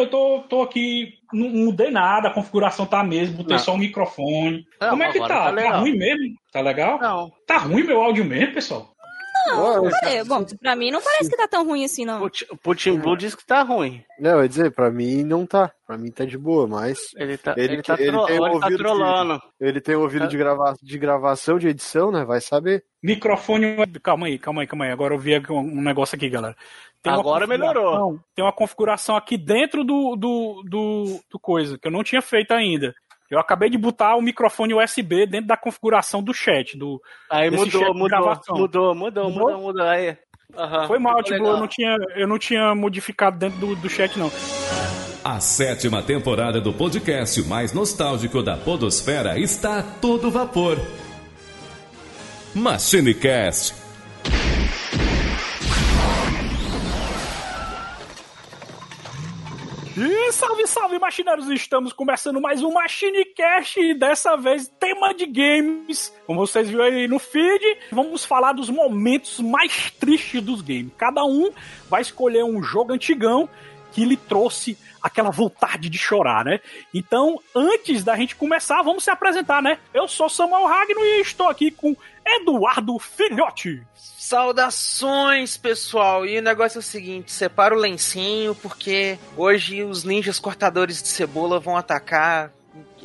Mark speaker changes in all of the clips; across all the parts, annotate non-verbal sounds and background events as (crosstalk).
Speaker 1: eu tô, tô aqui, não mudei nada, a configuração tá a mesma, botei
Speaker 2: Não.
Speaker 1: só o microfone.
Speaker 2: Não,
Speaker 1: Como é que tá?
Speaker 2: tá
Speaker 1: Tá, ruim mesmo? Tá legal?
Speaker 2: Não.
Speaker 1: Tá ruim meu áudio mesmo, pessoal?
Speaker 3: Não,
Speaker 4: Olha,
Speaker 3: é, bom, pra mim não parece que tá tão ruim assim, não.
Speaker 2: O Ti- o Putin Blue diz que tá ruim.
Speaker 4: Não, eu ia dizer, pra mim não tá. Pra mim tá de boa, mas
Speaker 2: Ele tá,
Speaker 4: Ele
Speaker 2: ele tá,
Speaker 4: que- ele
Speaker 2: tro-
Speaker 4: tem um
Speaker 2: ele tá
Speaker 4: ouvido
Speaker 2: trolando.
Speaker 4: ele tem ouvido de, grava... de gravação, de edição, né? Vai saber.
Speaker 1: Microfone. Calma aí, calma aí, calma aí. Agora eu vi um um negócio aqui, galera. Uma
Speaker 2: Agora melhorou.
Speaker 1: Tem uma configuração aqui dentro do, do, do, do coisa, que eu não tinha feito ainda. Eu acabei de botar o microfone USB dentro da configuração do chat. Do...
Speaker 2: Aí mudou, mudou, mudou, mudou,
Speaker 1: Mudou?
Speaker 2: mudou, mudou. Aí.
Speaker 1: Foi mal, tipo, eu não, tinha, eu não tinha modificado dentro do, do chat, não.
Speaker 5: A sétima temporada do podcast mais nostálgico da Podosfera está a todo vapor. MachineCast.
Speaker 1: E salve, salve, machineiros! Estamos começando mais um MachineCast e dessa vez tema de games. Como vocês viram aí no feed, vamos falar dos momentos mais tristes dos games. Cada um vai escolher um jogo antigão que lhe trouxe aquela vontade de chorar, né? Então, antes da gente começar, vamos se apresentar, né? Eu sou Samuel Ragno e estou aqui com Eduardo Filhote.
Speaker 6: Saudações, pessoal! E o negócio é o seguinte: separa o lencinho, porque hoje os ninjas cortadores de cebola vão atacar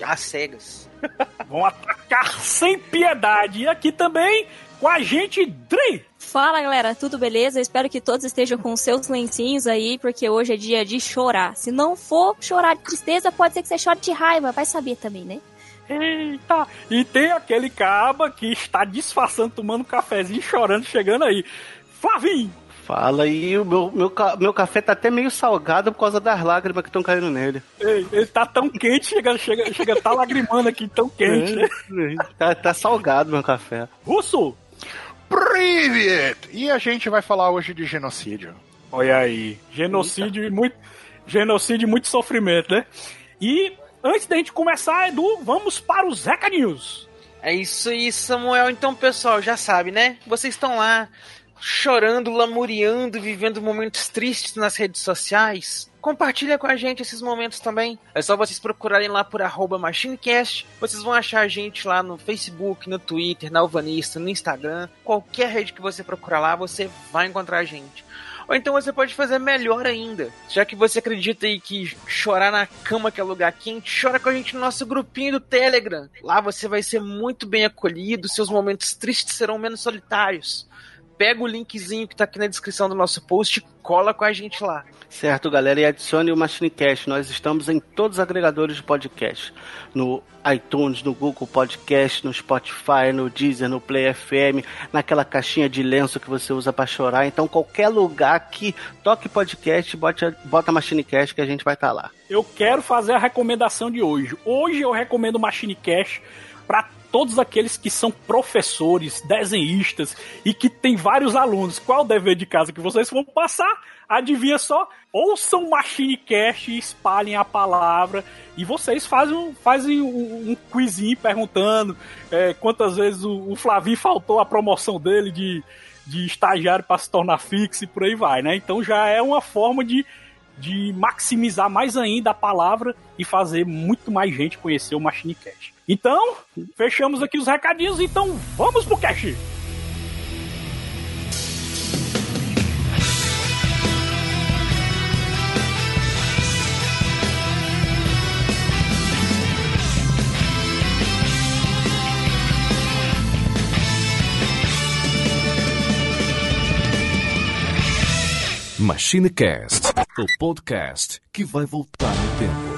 Speaker 6: às cegas. (laughs)
Speaker 1: Vão atacar sem piedade. E aqui também com a gente, Dre.
Speaker 3: Fala galera, tudo beleza? Eu espero que todos estejam com seus lencinhos aí, porque hoje é dia de chorar. Se não for chorar de tristeza, pode ser que você chore de raiva, vai saber também, né?
Speaker 1: Eita! E tem aquele caba que está disfarçando, tomando um cafezinho, chorando, chegando aí. Flavinho!
Speaker 2: Fala aí, o meu, meu, meu café tá até meio salgado por causa das lágrimas que estão caindo nele.
Speaker 1: Ei, ele tá tão quente, chega, chega, chega, tá lagrimando aqui, tão quente, né?
Speaker 2: Tá, tá salgado meu café.
Speaker 1: Russo!
Speaker 7: Privet! E a gente vai falar hoje de genocídio.
Speaker 1: Olha aí, genocídio e muito, genocídio e muito sofrimento, né? E antes da gente começar, Edu, vamos para os recadinhos.
Speaker 6: É isso aí, Samuel. Então, pessoal, já sabe, né? Vocês estão lá chorando, lamuriando, vivendo momentos tristes nas redes sociais. Compartilha com a gente esses momentos também. É só vocês procurarem lá por MachineCast. Vocês vão achar a gente lá no Facebook, no Twitter, na Alvanista, no Instagram. Qualquer rede que você procurar lá, você vai encontrar a gente. Ou então você pode fazer melhor ainda. Já que você acredita aí que chorar na cama que é lugar quente, chora com a gente no nosso grupinho do Telegram. Lá você vai ser muito bem acolhido, seus momentos tristes serão menos solitários. Pega o linkzinho que tá aqui na descrição do nosso post e cola com a gente lá.
Speaker 2: Certo, galera, e adicione o MachineCast. Nós estamos em todos os agregadores de podcast. No iTunes, no Google Podcast, no Spotify, no Deezer, no Play FM, naquela caixinha de lenço que você usa pra chorar. Então, qualquer lugar que toque podcast, bota, bota MachineCast que a gente vai estar lá.
Speaker 1: eu quero fazer a recomendação de hoje. Hoje eu recomendo o Machine Cash para todos aqueles que são professores, desenhistas e que tem vários alunos. Qual o dever de casa que vocês vão passar? Adivinha só? Ouçam Machine Cash e espalhem a palavra. E vocês fazem, um- fazem um, um quizinho perguntando é, quantas vezes o, o Flavinho faltou a promoção dele de, de estagiário para se tornar fixo e por aí vai, né? Então já é uma forma de de maximizar mais ainda a palavra e fazer muito mais gente conhecer o Machine Cash. Então, fechamos aqui os recadinhos, então vamos pro cash!
Speaker 5: MachineCast, o podcast que vai voltar no tempo.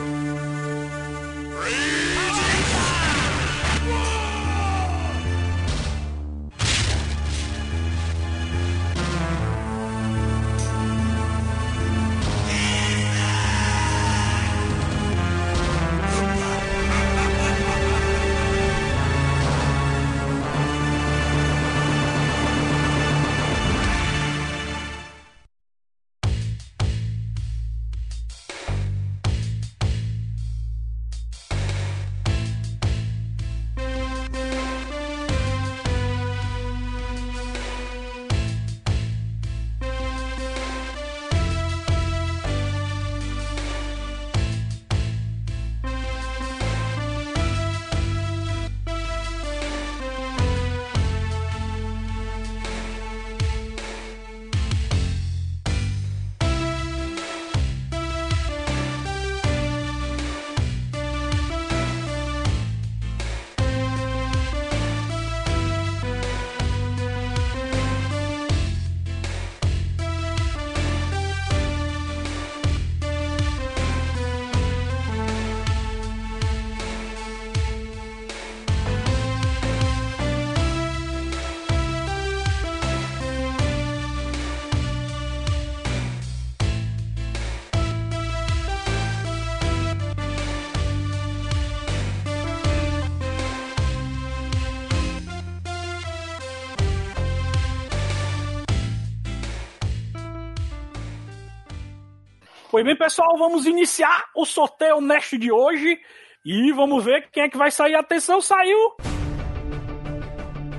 Speaker 1: Pois bem, pessoal, vamos iniciar o sorteio honesto de hoje e vamos ver quem é que vai sair. Atenção, saiu!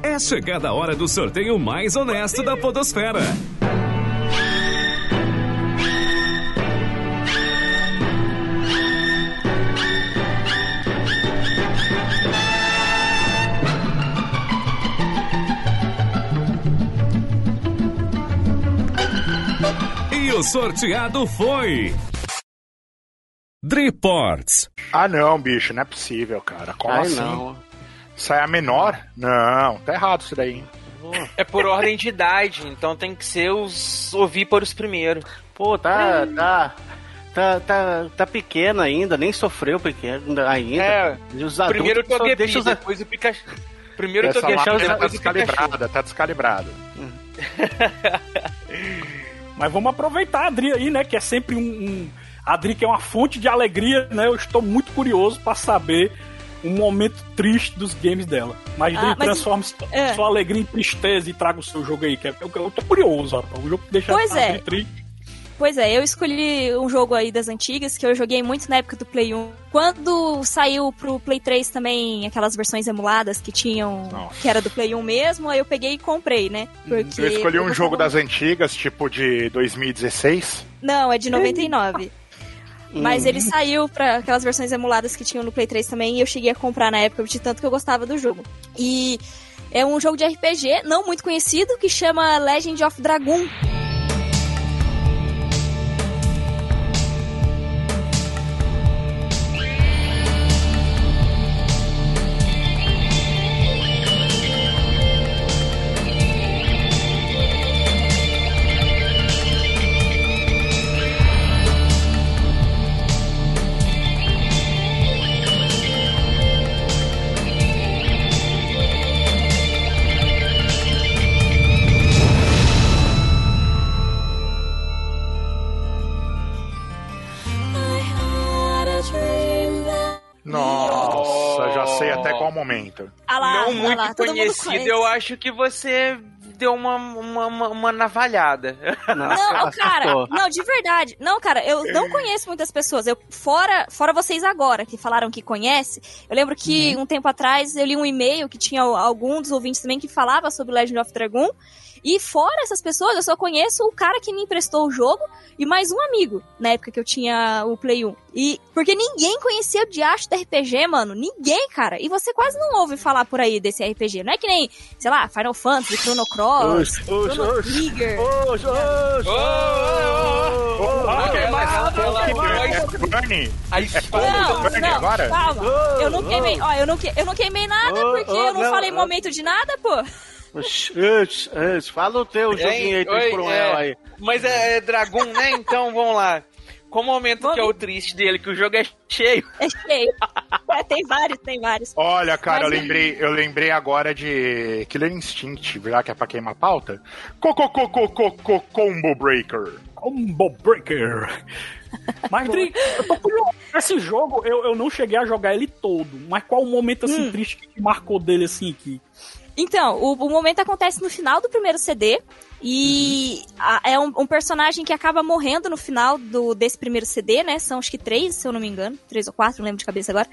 Speaker 5: É chegada a hora do sorteio mais honesto da Podosfera. O sorteado foi. Driports.
Speaker 7: Ah, não, bicho, não é possível, cara. Como
Speaker 2: Ai,
Speaker 7: assim?
Speaker 2: não.
Speaker 7: Isso aí é a menor? Não, tá errado isso daí.
Speaker 6: É por ordem de idade, então tem que ser os ovíparos primeiro.
Speaker 2: Pô, tá, tá, tá, tá, tá pequeno ainda, nem sofreu pequeno ainda.
Speaker 6: É,
Speaker 2: os
Speaker 6: Primeiro o
Speaker 2: só
Speaker 6: Togepi,
Speaker 2: deixa os-
Speaker 6: depois o Pikachu. Primeiro o
Speaker 7: Essa
Speaker 6: Togepi,
Speaker 7: máquina tá
Speaker 6: depois o Pikachu.
Speaker 7: descalibrada, tá descalibrada. (laughs)
Speaker 1: Mas vamos aproveitar a Adri aí, né? Que é sempre um. um... A Adri que é uma fonte de alegria, né? Eu estou muito curioso pra saber um momento triste dos games dela. Mas
Speaker 3: Ah, mas-
Speaker 1: transforme
Speaker 3: é.
Speaker 1: sua alegria em tristeza e traga o seu jogo aí. Que é- eu, eu tô curioso, rapaz. O jogo que deixa
Speaker 3: Pois
Speaker 1: a
Speaker 3: é.
Speaker 1: Triste.
Speaker 3: Pois é, eu escolhi um jogo aí das antigas que eu joguei muito na época do Play 1. Quando saiu pro Play 3 também aquelas versões emuladas que tinham.
Speaker 7: Nossa.
Speaker 3: que era do Play 1 mesmo, aí eu peguei e comprei, né? Porque
Speaker 7: Eu escolhi um jogo das antigas, tipo de 2016.
Speaker 3: Não, é de 99. Mas
Speaker 2: Hum.
Speaker 3: ele saiu pra aquelas versões emuladas que tinham no Play 3 também, e eu cheguei a comprar na época, de tanto que eu gostava do jogo. E é um jogo de RPG, não muito conhecido, que chama Legend of Dragoon. Lá, todo
Speaker 6: conhecido, eu acho que você deu uma, uma, uma, uma navalhada.
Speaker 3: Não, cara, não, de verdade. Não, cara, eu não conheço muitas pessoas. Eu, fora, fora vocês agora, que falaram que conhece, eu lembro que um tempo atrás eu li um e-mail que tinha algum dos ouvintes também que falava sobre Legend of Dragoon. E fora essas pessoas, eu só conheço o cara que me emprestou o jogo e mais um amigo, na época que eu tinha o Play 1. E porque ninguém conhecia o diacho do RPG, mano. Ninguém, cara. E você quase não ouve falar por aí desse RPG. Não é que nem, sei lá, Final Fantasy, Chrono Cross, Chrono. Trigger.
Speaker 7: Ah,
Speaker 6: ela-
Speaker 7: que
Speaker 6: ela-
Speaker 7: é? Bernie?
Speaker 6: A
Speaker 7: É?
Speaker 3: Não, não,
Speaker 7: agora?
Speaker 3: calma.
Speaker 2: Oh,
Speaker 3: Eu não
Speaker 2: oh.
Speaker 3: queimei, ó, eu não, que- eu não queimei nada
Speaker 2: Oh,
Speaker 3: porque
Speaker 2: oh,
Speaker 3: eu não,
Speaker 2: não,
Speaker 3: falei
Speaker 2: oh.
Speaker 3: momento de nada, pô.
Speaker 2: Fala o teu joguinho aí, teu
Speaker 6: Oi, é.
Speaker 2: aí.
Speaker 6: Mas é, é Dragon, né? Então vamos lá. Qual o momento
Speaker 3: Vamos.
Speaker 6: que é o triste dele? Que o jogo é cheio.
Speaker 3: É cheio. É, tem vários, tem vários.
Speaker 7: Olha, cara, eu
Speaker 3: Mas-
Speaker 7: lembrei, eu lembrei agora de Killer Instinct, já que é pra queimar a pauta. Coco, coco, coco, Combo Breaker.
Speaker 1: Combo Breaker. Mas, Dri, eu tô curioso. Esse jogo, eu, eu não cheguei a jogar ele todo. Mas qual o momento, assim,
Speaker 3: Hum.
Speaker 1: triste que te marcou dele, assim, que...
Speaker 3: Então, o, o momento acontece no final do primeiro CD. E a- é um, um personagem que acaba morrendo no final do, desse primeiro CD, né? São acho que três, se eu não me engano. Três ou quatro, não lembro de cabeça agora.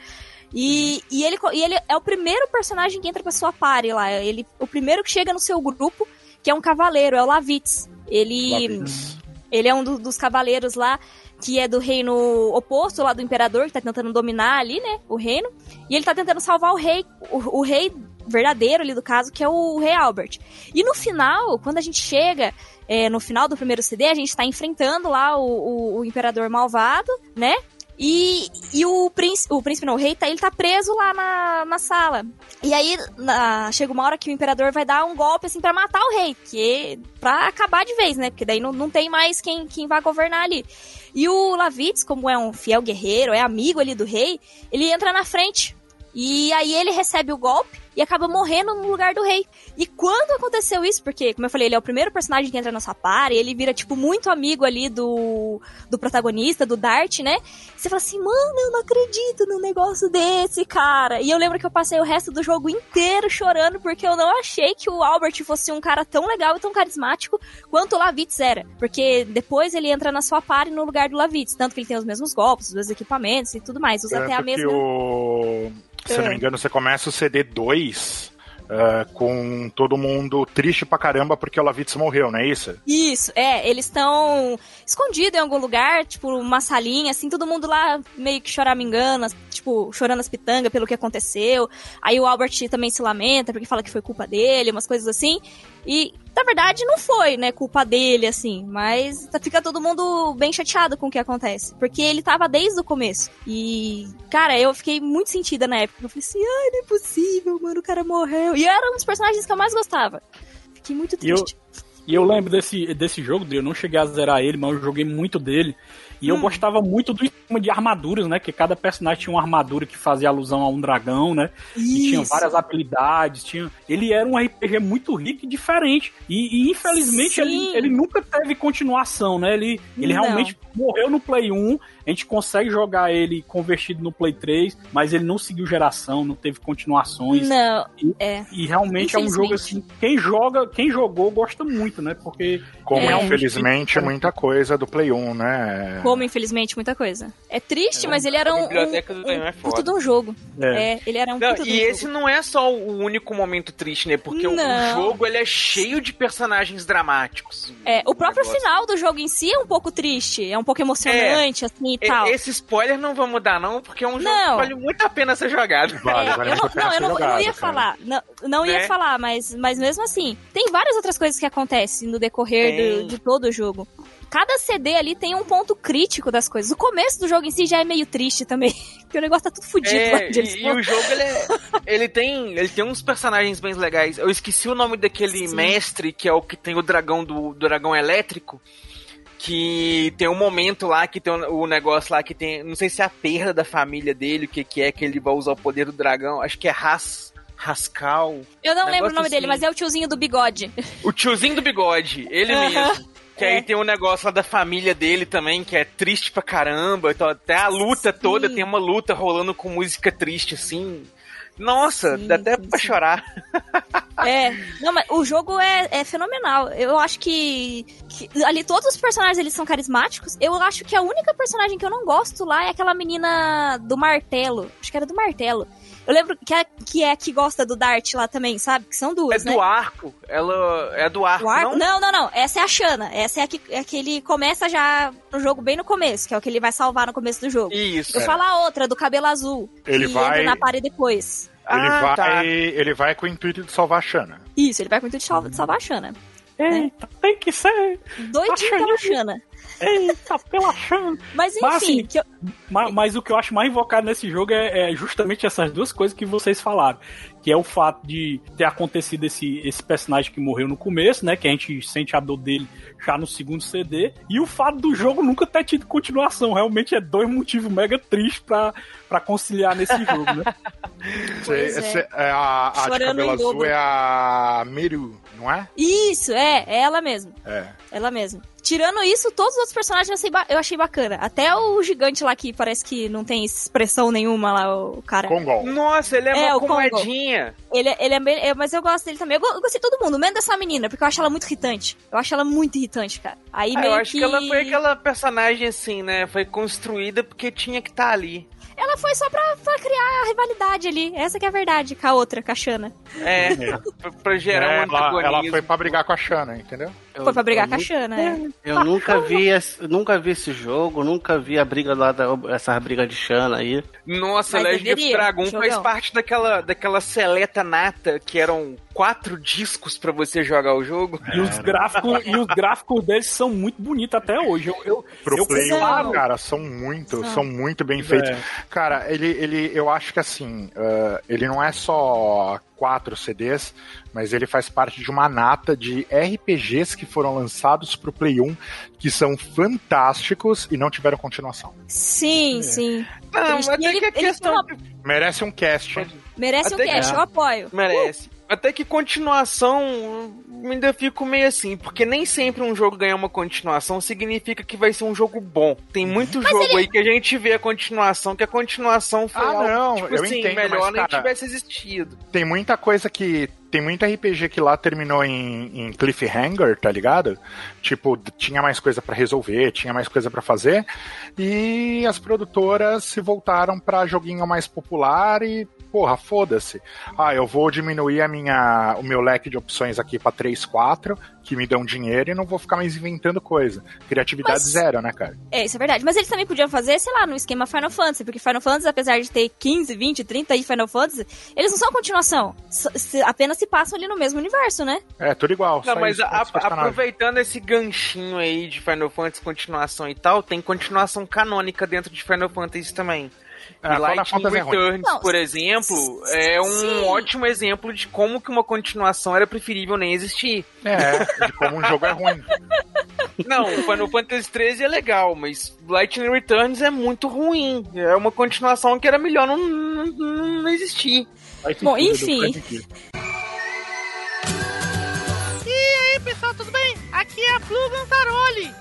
Speaker 3: E, e, ele, e ele é o primeiro personagem que entra pra sua party lá. Ele, o primeiro que chega no seu grupo, que é um cavaleiro, é o Lavitz. Ele. Ele é um do- dos cavaleiros lá, que é do reino oposto lá do imperador, que tá tentando dominar ali, né, o reino. E ele tá tentando salvar o rei, o, o rei verdadeiro ali do caso, que é o rei Albert. E no final, quando a gente chega é, no final do primeiro CD, a gente tá enfrentando lá o, o- o imperador malvado, né? E, e o príncipe, o príncipe não, o rei, tá, ele tá preso lá na, na sala. E aí na- chega uma hora que o imperador vai dar um golpe assim pra matar o rei, que pra acabar de vez, né? Porque daí não, não tem mais quem, quem vai governar ali. E o Lavitz, como é um fiel guerreiro, é amigo ali do rei, ele entra na frente. E aí ele recebe o golpe e acaba morrendo no lugar do rei. E quando aconteceu isso, porque, como eu falei, ele é o primeiro personagem que entra na sua party, ele vira, tipo, muito amigo ali do, do protagonista, do Dart, né? Você fala assim, mano, eu não acredito num negócio desse, cara. E eu lembro que eu passei o resto do jogo inteiro chorando porque eu não achei que o Albert fosse um cara tão legal e tão carismático quanto o Lavitz era. Porque depois ele entra na sua party no lugar do Lavitz. Tanto que ele tem os mesmos golpes, os mesmos equipamentos e tudo mais. Usa até a mesma.
Speaker 7: o... Se eu não
Speaker 3: É.
Speaker 7: me engano, você começa o CD 2 ah, com todo mundo triste pra caramba porque o Lavitz morreu, não é isso?
Speaker 3: Isso, é, eles estão escondidos em algum lugar, tipo, uma salinha, assim, todo mundo lá meio que choramingando, tipo, chorando as pitangas pelo que aconteceu. Aí o Albert também se lamenta porque fala que foi culpa dele, umas coisas assim. E, na verdade, não foi, né, culpa dele, assim, mas fica todo mundo bem chateado com o que acontece. Porque ele tava desde o começo. E, cara, eu fiquei muito sentida na época. Eu falei assim, ai, não é possível, mano, o cara morreu. E era um dos personagens que eu mais gostava. Fiquei muito
Speaker 1: E eu-
Speaker 3: triste.
Speaker 1: E eu lembro desse, desse jogo, eu não cheguei a zerar ele, mas eu joguei muito dele. E eu gostava muito do esquema de armaduras, né? Que cada personagem tinha uma armadura que fazia alusão a um dragão, né? E tinha
Speaker 3: Isso.
Speaker 1: várias habilidades. Tinha... Ele era um RPG muito rico e diferente. E, e, infelizmente ele, ele nunca teve continuação, né? Ele, ele
Speaker 3: Não.
Speaker 1: realmente morreu no Play 1. A gente consegue jogar ele convertido no Play 3, mas ele não seguiu geração, não teve continuações.
Speaker 3: Não, é.
Speaker 1: E realmente é um jogo assim, quem joga, quem jogou gosta muito, né? Porque
Speaker 7: Como,
Speaker 3: É.
Speaker 7: infelizmente, muita coisa do Play 1, né?
Speaker 3: Como, infelizmente, muita coisa. É triste, mas ele era
Speaker 6: a
Speaker 3: um,
Speaker 6: biblioteca
Speaker 3: um,
Speaker 6: do um é foda.
Speaker 3: puta de um jogo.
Speaker 1: É.
Speaker 3: É, ele era um
Speaker 6: Não,
Speaker 3: puta de um
Speaker 6: e esse
Speaker 3: jogo.
Speaker 6: não é só o único momento triste, né? Porque o- o
Speaker 3: Não.
Speaker 6: jogo ele é cheio de personagens dramáticos.
Speaker 3: É, o próprio
Speaker 6: negócio.
Speaker 3: final do jogo em si é um pouco triste, é um pouco emocionante, assim, e
Speaker 6: E-
Speaker 3: tal.
Speaker 6: Esse spoiler não vamos dar, não, porque é um jogo
Speaker 3: Não.
Speaker 6: que vale muito a pena ser jogado.
Speaker 7: Vale,
Speaker 3: É,
Speaker 7: vale
Speaker 3: eu
Speaker 7: muito
Speaker 3: não,
Speaker 7: a pena
Speaker 3: não,
Speaker 7: ser
Speaker 3: eu não, eu não
Speaker 7: jogado,
Speaker 3: ia
Speaker 7: cara.
Speaker 3: falar, não, não ia
Speaker 6: Né?
Speaker 3: falar, mas, mas mesmo assim, tem várias outras coisas que acontecem no decorrer do- de todo o jogo. Cada CD ali tem um ponto crítico das coisas. O começo do jogo em si já é meio triste também, (laughs) porque o negócio tá tudo fudido lá
Speaker 6: É, e, e o jogo ele, é- ele tem ele tem uns personagens bem legais. Eu esqueci o nome daquele
Speaker 3: Sim.
Speaker 6: mestre que é o que tem o dragão do, do dragão elétrico. Que tem um momento lá que tem o, o negócio lá que tem. Não sei se é a perda da família dele, o que, que é que ele vai usar o poder do dragão. Acho que é Ras, Rascal.
Speaker 3: Eu não lembro o nome dele,
Speaker 6: assim.
Speaker 3: mas é o tiozinho do bigode.
Speaker 6: O tiozinho do bigode, ele (laughs) mesmo. Que aí
Speaker 3: É.
Speaker 6: tem um negócio lá da família dele também, que é triste pra caramba. Então, até a luta
Speaker 3: Sim.
Speaker 6: toda tem uma luta rolando com música triste, assim. Nossa,
Speaker 3: Sim,
Speaker 6: dá até
Speaker 3: sim,
Speaker 6: pra chorar.
Speaker 3: É, não, mas o jogo é, é fenomenal. Eu acho que, que ali todos os personagens eles são carismáticos. Eu acho que a única personagem que eu não gosto lá é aquela menina do martelo. Acho que era do martelo. Eu lembro que é, que é que gosta do Dart lá também, sabe? Que são
Speaker 6: É
Speaker 3: duas, né?
Speaker 6: do arco. Ela é do arco,
Speaker 3: arco?
Speaker 6: não?
Speaker 3: Não, não, não. Essa é a Shana. Essa é a que, é a que ele começa já no jogo bem no começo, que é o que ele vai salvar no começo do jogo.
Speaker 6: Isso.
Speaker 3: Eu falo a outra, do cabelo azul.
Speaker 7: Ele
Speaker 3: que
Speaker 7: vai-
Speaker 3: entra na parede depois.
Speaker 7: Ele,
Speaker 6: Ah,
Speaker 7: vai,
Speaker 6: tá.
Speaker 7: ele vai com o intuito de salvar a Shana.
Speaker 3: Isso, ele vai com o intuito de salva- de salvar a Shana.
Speaker 1: Eita, tem que ser.
Speaker 3: Doidinho pela Shana.
Speaker 1: Eita, pela chance.
Speaker 3: Mas enfim,
Speaker 1: Mas, assim,
Speaker 3: que eu-
Speaker 1: Mas, mas o que eu acho mais invocado nesse jogo é, é justamente essas duas coisas que vocês falaram. Que é o fato de ter acontecido esse, esse personagem que morreu no começo, né? Que a gente sente a dor dele já no segundo CD. E o fato do jogo nunca ter tido continuação. Realmente é dois motivos mega tristes pra, pra conciliar nesse jogo, né? (laughs)
Speaker 3: Pois
Speaker 7: Cê-
Speaker 3: é.
Speaker 7: cê- é a, a de cabelo azul é a Miru, não é?
Speaker 3: Isso, é, é ela mesmo.
Speaker 7: É.
Speaker 3: Ela mesma. Tirando isso, todos os outros personagens eu achei, ba- eu achei bacana. Até o gigante lá que parece que não tem expressão nenhuma lá, o cara.
Speaker 7: Kongol.
Speaker 6: Nossa, ele é,
Speaker 3: É,
Speaker 6: uma comadinha.
Speaker 3: Ele, é- ele é bem. é, mas eu gosto dele também. Eu, eu gostei de todo mundo, menos dessa menina, porque eu acho ela muito irritante. Eu acho ela muito irritante, cara. Aí
Speaker 6: Ah,
Speaker 3: meio
Speaker 6: eu acho que...
Speaker 3: que
Speaker 6: ela foi aquela personagem assim, né? Foi construída porque tinha que estar ali.
Speaker 3: Ela foi só pra, pra criar a rivalidade ali. Essa que é a verdade, com a outra, com a Xana.
Speaker 6: É, pra, pra gerar
Speaker 7: É,
Speaker 6: um
Speaker 7: ela, ela foi pra brigar com a Shana, entendeu?
Speaker 3: Foi pra brigar
Speaker 2: eu,
Speaker 3: com a Xana, é. (laughs)
Speaker 2: Eu nunca vi, esse, nunca vi esse jogo, nunca vi a briga lá, da, essa briga de Shana aí.
Speaker 6: Nossa,
Speaker 3: Mas
Speaker 6: Legend of Dragon faz
Speaker 3: jogão.
Speaker 6: parte daquela, daquela seleta nata que eram quatro discos pra você jogar o jogo.
Speaker 1: E os gráficos, e os gráficos deles são muito bonitos até hoje. Eu, eu,
Speaker 7: Pro
Speaker 1: eu
Speaker 7: Play 1,
Speaker 1: comparo-
Speaker 7: cara, são muito,
Speaker 3: São.
Speaker 7: são muito bem feitos.
Speaker 1: É.
Speaker 7: Cara, ele, ele, eu acho que assim, ah, ele não é só quatro CDs, mas ele faz parte de uma nata de RPGs que foram lançados pro Play 1, que são fantásticos e não tiveram continuação.
Speaker 3: Sim, sim.
Speaker 6: Não,
Speaker 3: Ele-
Speaker 6: mas é
Speaker 3: ele-
Speaker 6: que a
Speaker 3: ele
Speaker 6: questão.
Speaker 3: tem
Speaker 7: Merece um cast.
Speaker 3: Merece
Speaker 6: Até
Speaker 3: um
Speaker 6: que-
Speaker 3: cash, eu apoio.
Speaker 6: Merece. Até que continuação, ainda fico meio assim, porque nem sempre um jogo ganhar uma continuação significa que vai ser um jogo bom. Tem muito jogo aí que a gente vê a continuação, que a continuação foi
Speaker 7: Ah,
Speaker 6: algo,
Speaker 7: não,
Speaker 6: tipo
Speaker 7: eu
Speaker 6: assim,
Speaker 7: entendo,
Speaker 6: melhor
Speaker 7: mas,
Speaker 6: nem
Speaker 7: cara,
Speaker 6: tivesse existido.
Speaker 7: Tem muita coisa que. Tem muito RPG que lá terminou em, em cliffhanger, tá ligado? Tipo, tinha mais coisa pra resolver, tinha mais coisa pra fazer. E as produtoras se voltaram pra joguinho mais popular e, porra, foda-se. Ah, eu vou diminuir a minha, o meu leque de opções aqui pra 3, 4, que me dão dinheiro e não vou ficar mais inventando coisa. Criatividade
Speaker 3: Mas-
Speaker 7: zero, né, cara?
Speaker 3: É, isso é verdade. Mas eles também podiam fazer, sei lá, no esquema Final Fantasy, porque Final Fantasy, apesar de ter 15, 20, 30 aí Final Fantasy, eles não são continuação. Apenas se passam ali no mesmo universo, né?
Speaker 7: É, tudo igual.
Speaker 6: Não, mas
Speaker 7: isso,
Speaker 6: a- aproveitando esse ganchinho aí de Final Fantasy continuação e tal, tem continuação canônica dentro de Final Fantasy também.
Speaker 7: Ah,
Speaker 6: e Lightning
Speaker 7: é.
Speaker 6: Returns,
Speaker 3: Não,
Speaker 6: por exemplo, é um
Speaker 3: sim.
Speaker 6: ótimo exemplo de como que uma continuação era preferível nem existir.
Speaker 7: É, de como um jogo é ruim.
Speaker 6: Não, o Final Fantasy 13 é legal, mas Lightning Returns é muito ruim. É uma continuação que era melhor não, não, não existir.
Speaker 3: Bom, enfim.
Speaker 8: E aí, pessoal, tudo bem? Aqui é a Blue Gantaroli.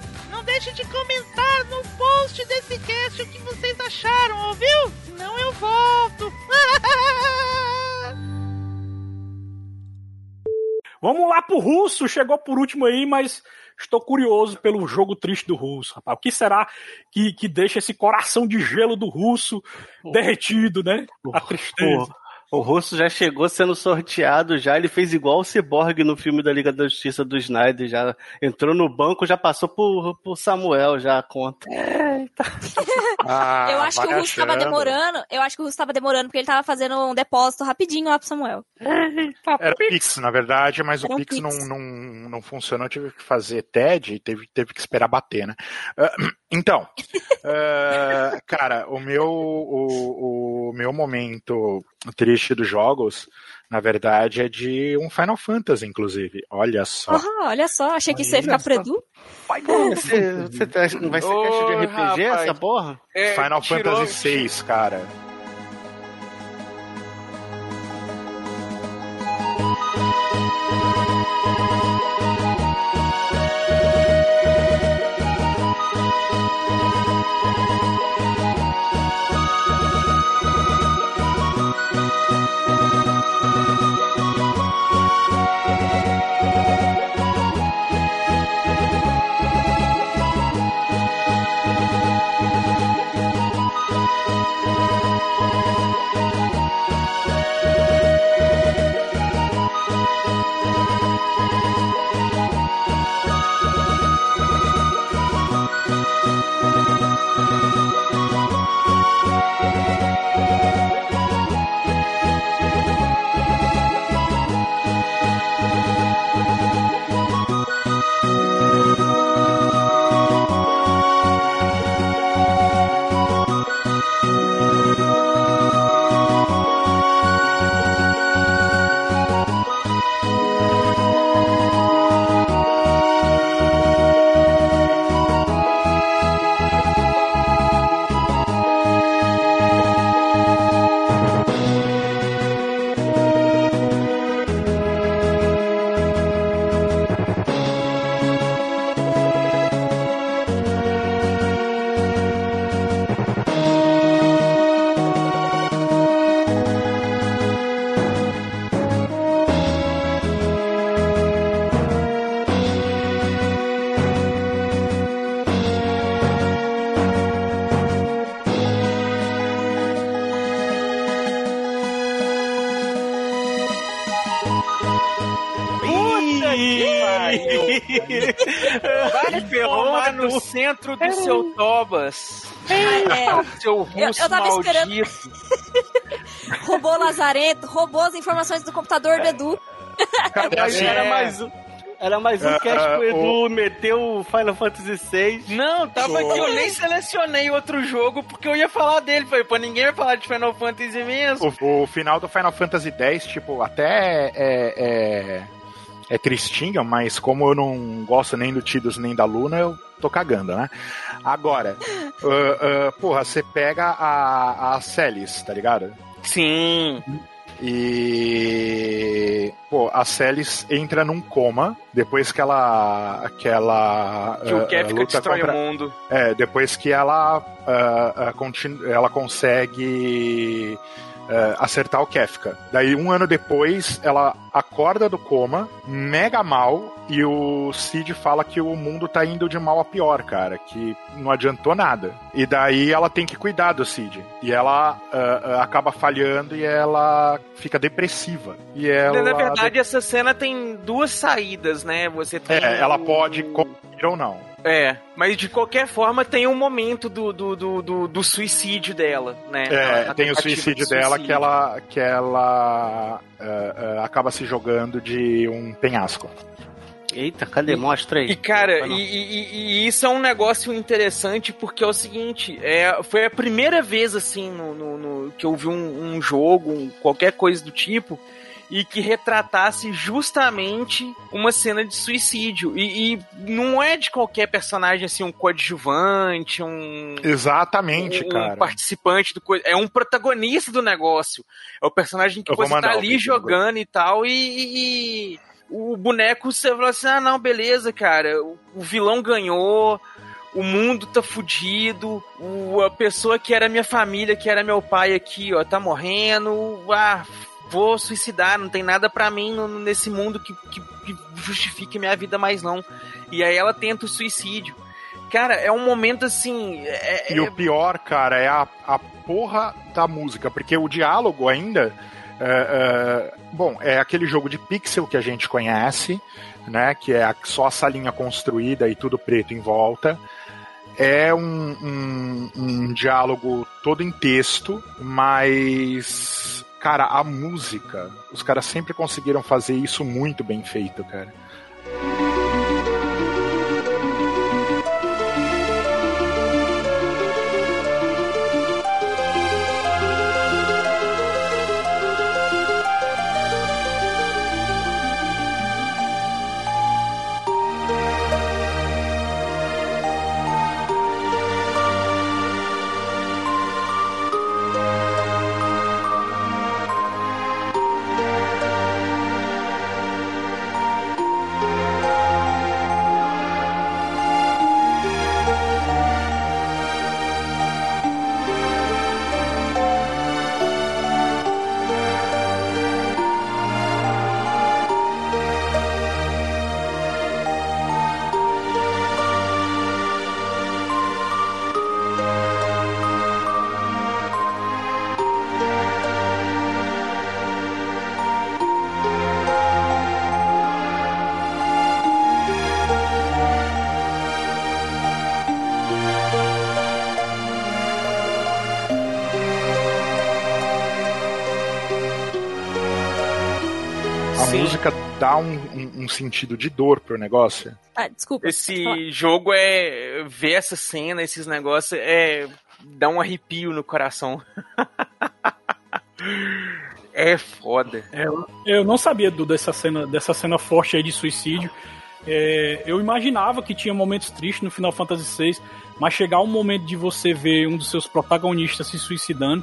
Speaker 8: Deixe de comentar no post desse cast o que vocês acharam, ouviu? Senão eu volto. (laughs)
Speaker 1: Vamos lá pro Russo, chegou por último aí, mas estou curioso pelo jogo triste do Russo, rapaz. O que será que, que deixa esse coração de gelo do Russo derretido, né? A tristeza.
Speaker 2: O Russo já chegou sendo sorteado já, ele fez igual o Cyborg no filme da Liga da Justiça do Snyder, já entrou no banco, já passou por, por Samuel já a conta. (laughs)
Speaker 7: Ah, (laughs)
Speaker 3: eu acho que o Russo tava demorando. Eu acho que o Russo tava demorando porque ele tava fazendo um depósito rapidinho lá pro Samuel. (laughs)
Speaker 7: Era Pix, na verdade, mas o
Speaker 3: Era um
Speaker 7: Pix,
Speaker 3: Pix.
Speaker 7: Não, não, não funcionou, tive que fazer TED e teve, teve que esperar bater, né? Ah, (clears throat) então, ah, (laughs) cara, o meu, o, o meu momento triste dos jogos, na verdade, é de um Final Fantasy, inclusive. Olha só.
Speaker 3: Ah, olha só, achei que isso ia ficar pro
Speaker 2: só.
Speaker 3: Edu.
Speaker 2: Você, você tá- não vai ser
Speaker 6: Ô,
Speaker 2: caixa de RPG
Speaker 6: rapaz.
Speaker 2: essa porra?
Speaker 6: É,
Speaker 7: Final
Speaker 6: tirou-
Speaker 7: Fantasy VI, cara.
Speaker 6: Centro do seu Tobas.
Speaker 3: É, (laughs)
Speaker 6: Seu russo
Speaker 3: Eu- eu tava esperando- (laughs) roubou Lazarento, roubou as informações do computador do Edu.
Speaker 2: Mas
Speaker 6: É.
Speaker 2: era mais um. Era mais um
Speaker 7: Ah,
Speaker 2: cast
Speaker 7: ah,
Speaker 2: pro Edu meteu o Final Fantasy VI.
Speaker 6: Não, tava aqui, eu nem selecionei outro jogo porque eu ia falar dele. Falei, pô, ninguém vai falar de Final Fantasy mesmo.
Speaker 7: O, o final do Final Fantasy X, tipo, até é, é, é tristinho, mas como eu não gosto nem do Tidus nem da Luna, eu tô cagando, né? Agora, (laughs) ah, ah, porra, você pega a, a Celis, tá ligado?
Speaker 6: Sim.
Speaker 7: E pô, a Celis entra num coma depois que ela que ela
Speaker 6: Que o
Speaker 7: uh,
Speaker 6: Kefka
Speaker 7: luta
Speaker 6: destrói
Speaker 7: contra-
Speaker 6: o mundo.
Speaker 7: é, depois que ela, ah, ah, continu- ela consegue ah, acertar o Kefka. Daí, um ano depois, ela acorda do coma, mega mal, e o Cid fala que o mundo tá indo de mal a pior, cara, que não adiantou nada. E daí ela tem que cuidar do Cid. E ela ah, ah, acaba falhando e ela fica depressiva. E ela.
Speaker 6: Na verdade, essa cena tem duas saídas, né? Você tem.
Speaker 7: é, ela
Speaker 6: o-
Speaker 7: pode ou não.
Speaker 6: É, mas de qualquer forma tem um momento do, do, do, do, do suicídio dela, né?
Speaker 7: É,
Speaker 6: A-
Speaker 7: tem o suicídio
Speaker 6: de
Speaker 7: dela
Speaker 6: suicídio.
Speaker 7: que ela, que ela ah, ah, acaba se jogando de um penhasco.
Speaker 2: Eita, cadê? Mostra aí.
Speaker 6: E cara, e, e- e isso é um negócio interessante porque é o seguinte, é, foi a primeira vez assim no, no- no- que eu vi um, um jogo, um- qualquer coisa do tipo, e que retratasse justamente uma cena de suicídio. E, e não é de qualquer personagem assim, um coadjuvante, um
Speaker 7: Exatamente,
Speaker 6: um
Speaker 7: cara.
Speaker 6: participante do coisa. É um protagonista do negócio. É o personagem que você tá ali jogando e tal, e, e- e o boneco você fala assim: ah, não, beleza, cara, o, o vilão ganhou. O mundo tá fudido, o- a pessoa que era minha família, que era meu pai aqui, ó, tá morrendo. Ah, vou suicidar, não tem nada pra mim nesse mundo que, que, que justifique minha vida mais não. E aí ela tenta o suicídio. Cara, é um momento assim. é-
Speaker 7: E o pior, cara, é a, a porra da música, porque o diálogo ainda. é, é, bom, é aquele jogo de pixel que a gente conhece, né? Que é só a salinha construída e tudo preto em volta. É um, um, um diálogo todo em texto, mas. Cara, a música, os caras sempre conseguiram fazer isso muito bem feito, cara.
Speaker 6: Sim.
Speaker 7: música dá um, um- um sentido de dor pro negócio.
Speaker 3: Ah, desculpa.
Speaker 6: Esse jogo é. Ver essa cena, esses negócios, é. dá um arrepio no coração. (laughs) é foda.
Speaker 1: É, eu- eu não sabia do, dessa, cena, dessa cena forte aí de suicídio. É, eu imaginava que tinha momentos tristes no Final Fantasy VI, mas chegar um momento de você ver um dos seus protagonistas se suicidando,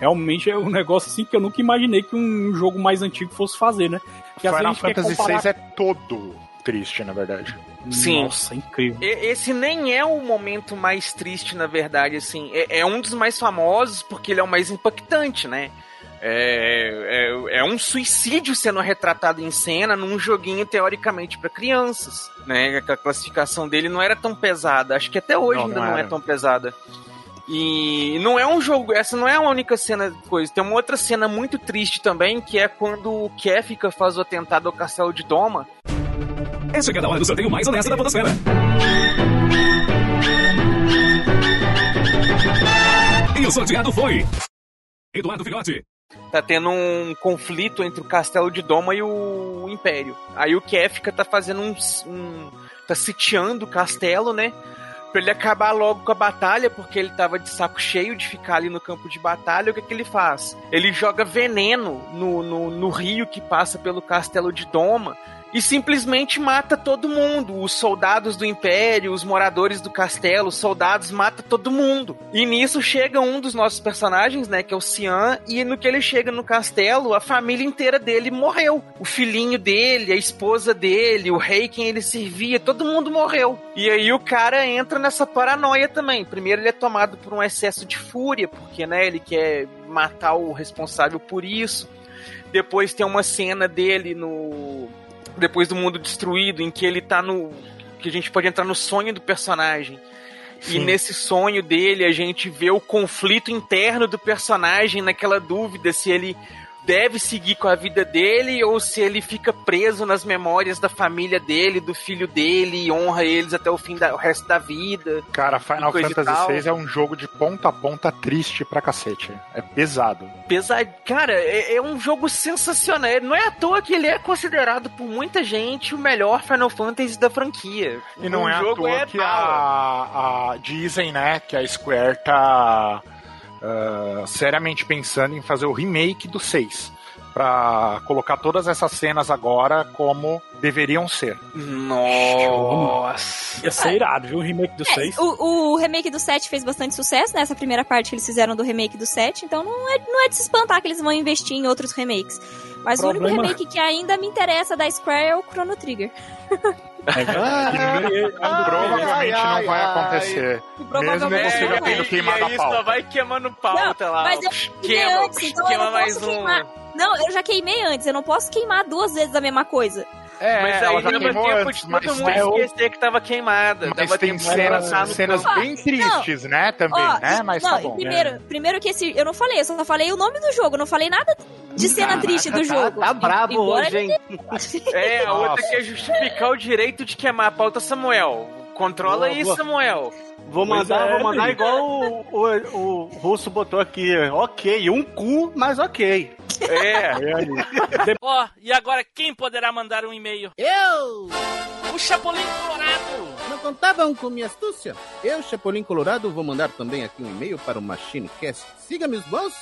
Speaker 1: realmente é um negócio assim que eu nunca imaginei que um jogo mais antigo fosse fazer, né? Que às
Speaker 7: Final Fantasy
Speaker 1: comparar-
Speaker 7: VI é todo triste, na verdade.
Speaker 6: Sim.
Speaker 1: Nossa, incrível.
Speaker 6: E- Esse nem é o momento mais triste, na verdade, assim. É, é um dos mais famosos porque ele é o mais impactante, né? É, é, é um suicídio sendo retratado em cena num joguinho teoricamente para crianças, né? A classificação dele não era tão pesada. Acho que até hoje
Speaker 7: Não,
Speaker 6: ainda
Speaker 7: não
Speaker 6: não, é tão pesada. E não é um jogo, essa não é a única cena coisa. Tem uma outra cena muito triste também, que é quando o Kefka faz o atentado ao castelo de Doma.
Speaker 5: É chegada a hora do sorteio mais honesto da Podosfera. E o sorteado foi. Eduardo Filhote.
Speaker 6: tá tendo um conflito entre o castelo de Doma e o Império. Aí o Kefka tá fazendo um, um tá sitiando o castelo, né? Pra ele acabar logo com a batalha, porque ele tava de saco cheio de ficar ali no campo de batalha. O que, que ele faz? Ele joga veneno no, no, no rio que passa pelo castelo de Doma. E simplesmente mata todo mundo. Os soldados do Império, os moradores do castelo, os soldados, mata todo mundo. E nisso chega um dos nossos personagens, né, que é o Cian, e no que ele chega no castelo, a família inteira dele morreu. O filhinho dele, a esposa dele, o rei quem ele servia, todo mundo morreu. E aí o cara entra nessa paranoia também. Primeiro ele é tomado por um excesso de fúria, porque, né, ele quer matar o responsável por isso. Depois tem uma cena dele no depois do mundo destruído, em que ele tá no. que a gente pode entrar no sonho do personagem. E nesse sonho dele a gente vê o conflito interno do personagem naquela dúvida se ele deve seguir com a vida dele ou se ele fica preso nas memórias da família dele, do filho dele e honra eles até o fim da o resto da vida.
Speaker 7: Cara, Final. Fantasy VI é um jogo de ponta a ponta triste pra cacete. É pesado.
Speaker 6: Pesado. Cara, é, é um jogo sensacional. Não é à toa que ele é considerado por muita gente o melhor Final Fantasy da franquia.
Speaker 7: E não
Speaker 6: O
Speaker 7: é à toa
Speaker 6: é
Speaker 7: que a, a dizem, né, que a Square tá ah, seriamente pensando em fazer o remake do 6 Pra colocar todas essas cenas agora como deveriam ser.
Speaker 6: Nossa.
Speaker 1: Ia ser irado, viu? O remake do 6.
Speaker 3: O, o remake do 7 fez bastante sucesso, né? Essa primeira parte que eles fizeram do remake do 7, então não é, não é de se espantar que eles vão investir em outros remakes. Mas o único
Speaker 1: Problema-
Speaker 3: remake que ainda me interessa da Square é o Chrono Trigger. (laughs)
Speaker 7: Provavelmente não vai acontecer. Mesmo você
Speaker 3: não
Speaker 7: já
Speaker 3: vai.
Speaker 7: tendo queimado a
Speaker 6: aí só
Speaker 7: pauta.
Speaker 6: vai queimando pauta lá.
Speaker 3: Mas eu
Speaker 6: queima,
Speaker 3: antes, então eu
Speaker 6: queima
Speaker 3: não
Speaker 6: mais
Speaker 3: posso
Speaker 6: um.
Speaker 3: queimar. Não, eu já queimei antes, eu não posso queimar duas vezes a mesma coisa.
Speaker 7: É,
Speaker 6: Mas aí
Speaker 7: queimou
Speaker 6: tempo
Speaker 7: antes,
Speaker 6: de todo mundo
Speaker 7: é o-
Speaker 6: esquecer que tava queimada.
Speaker 7: Mas
Speaker 6: dava
Speaker 7: tem cenas,
Speaker 6: no
Speaker 7: cenas
Speaker 6: campo.
Speaker 7: bem tristes, né, também,
Speaker 3: Ó,
Speaker 7: né? Mas
Speaker 3: não,
Speaker 7: tá bom.
Speaker 3: primeiro, primeiro que esse. Eu não falei, eu só falei o nome do jogo, não falei nada de cena triste do jogo.
Speaker 2: Tá, tá brabo hoje, hein?
Speaker 6: É, a outra quer justificar o direito de queimar a pauta, Samuel. Controla
Speaker 2: Boa,
Speaker 6: aí,
Speaker 2: boa.
Speaker 6: Samuel.
Speaker 2: Vou mandar,
Speaker 1: é,
Speaker 2: vou mandar
Speaker 1: amigo.
Speaker 2: igual o, o, o russo botou aqui. Ok, um cu, mas ok.
Speaker 6: É. (laughs) (laughs)
Speaker 9: Ó, e agora quem poderá mandar um e-mail?
Speaker 10: Eu!
Speaker 9: O Chapolin Colorado!
Speaker 10: Não contavam com minha astúcia? Eu, Chapolin Colorado, vou mandar também aqui um e-mail para o MachineCast. Siga meus bons.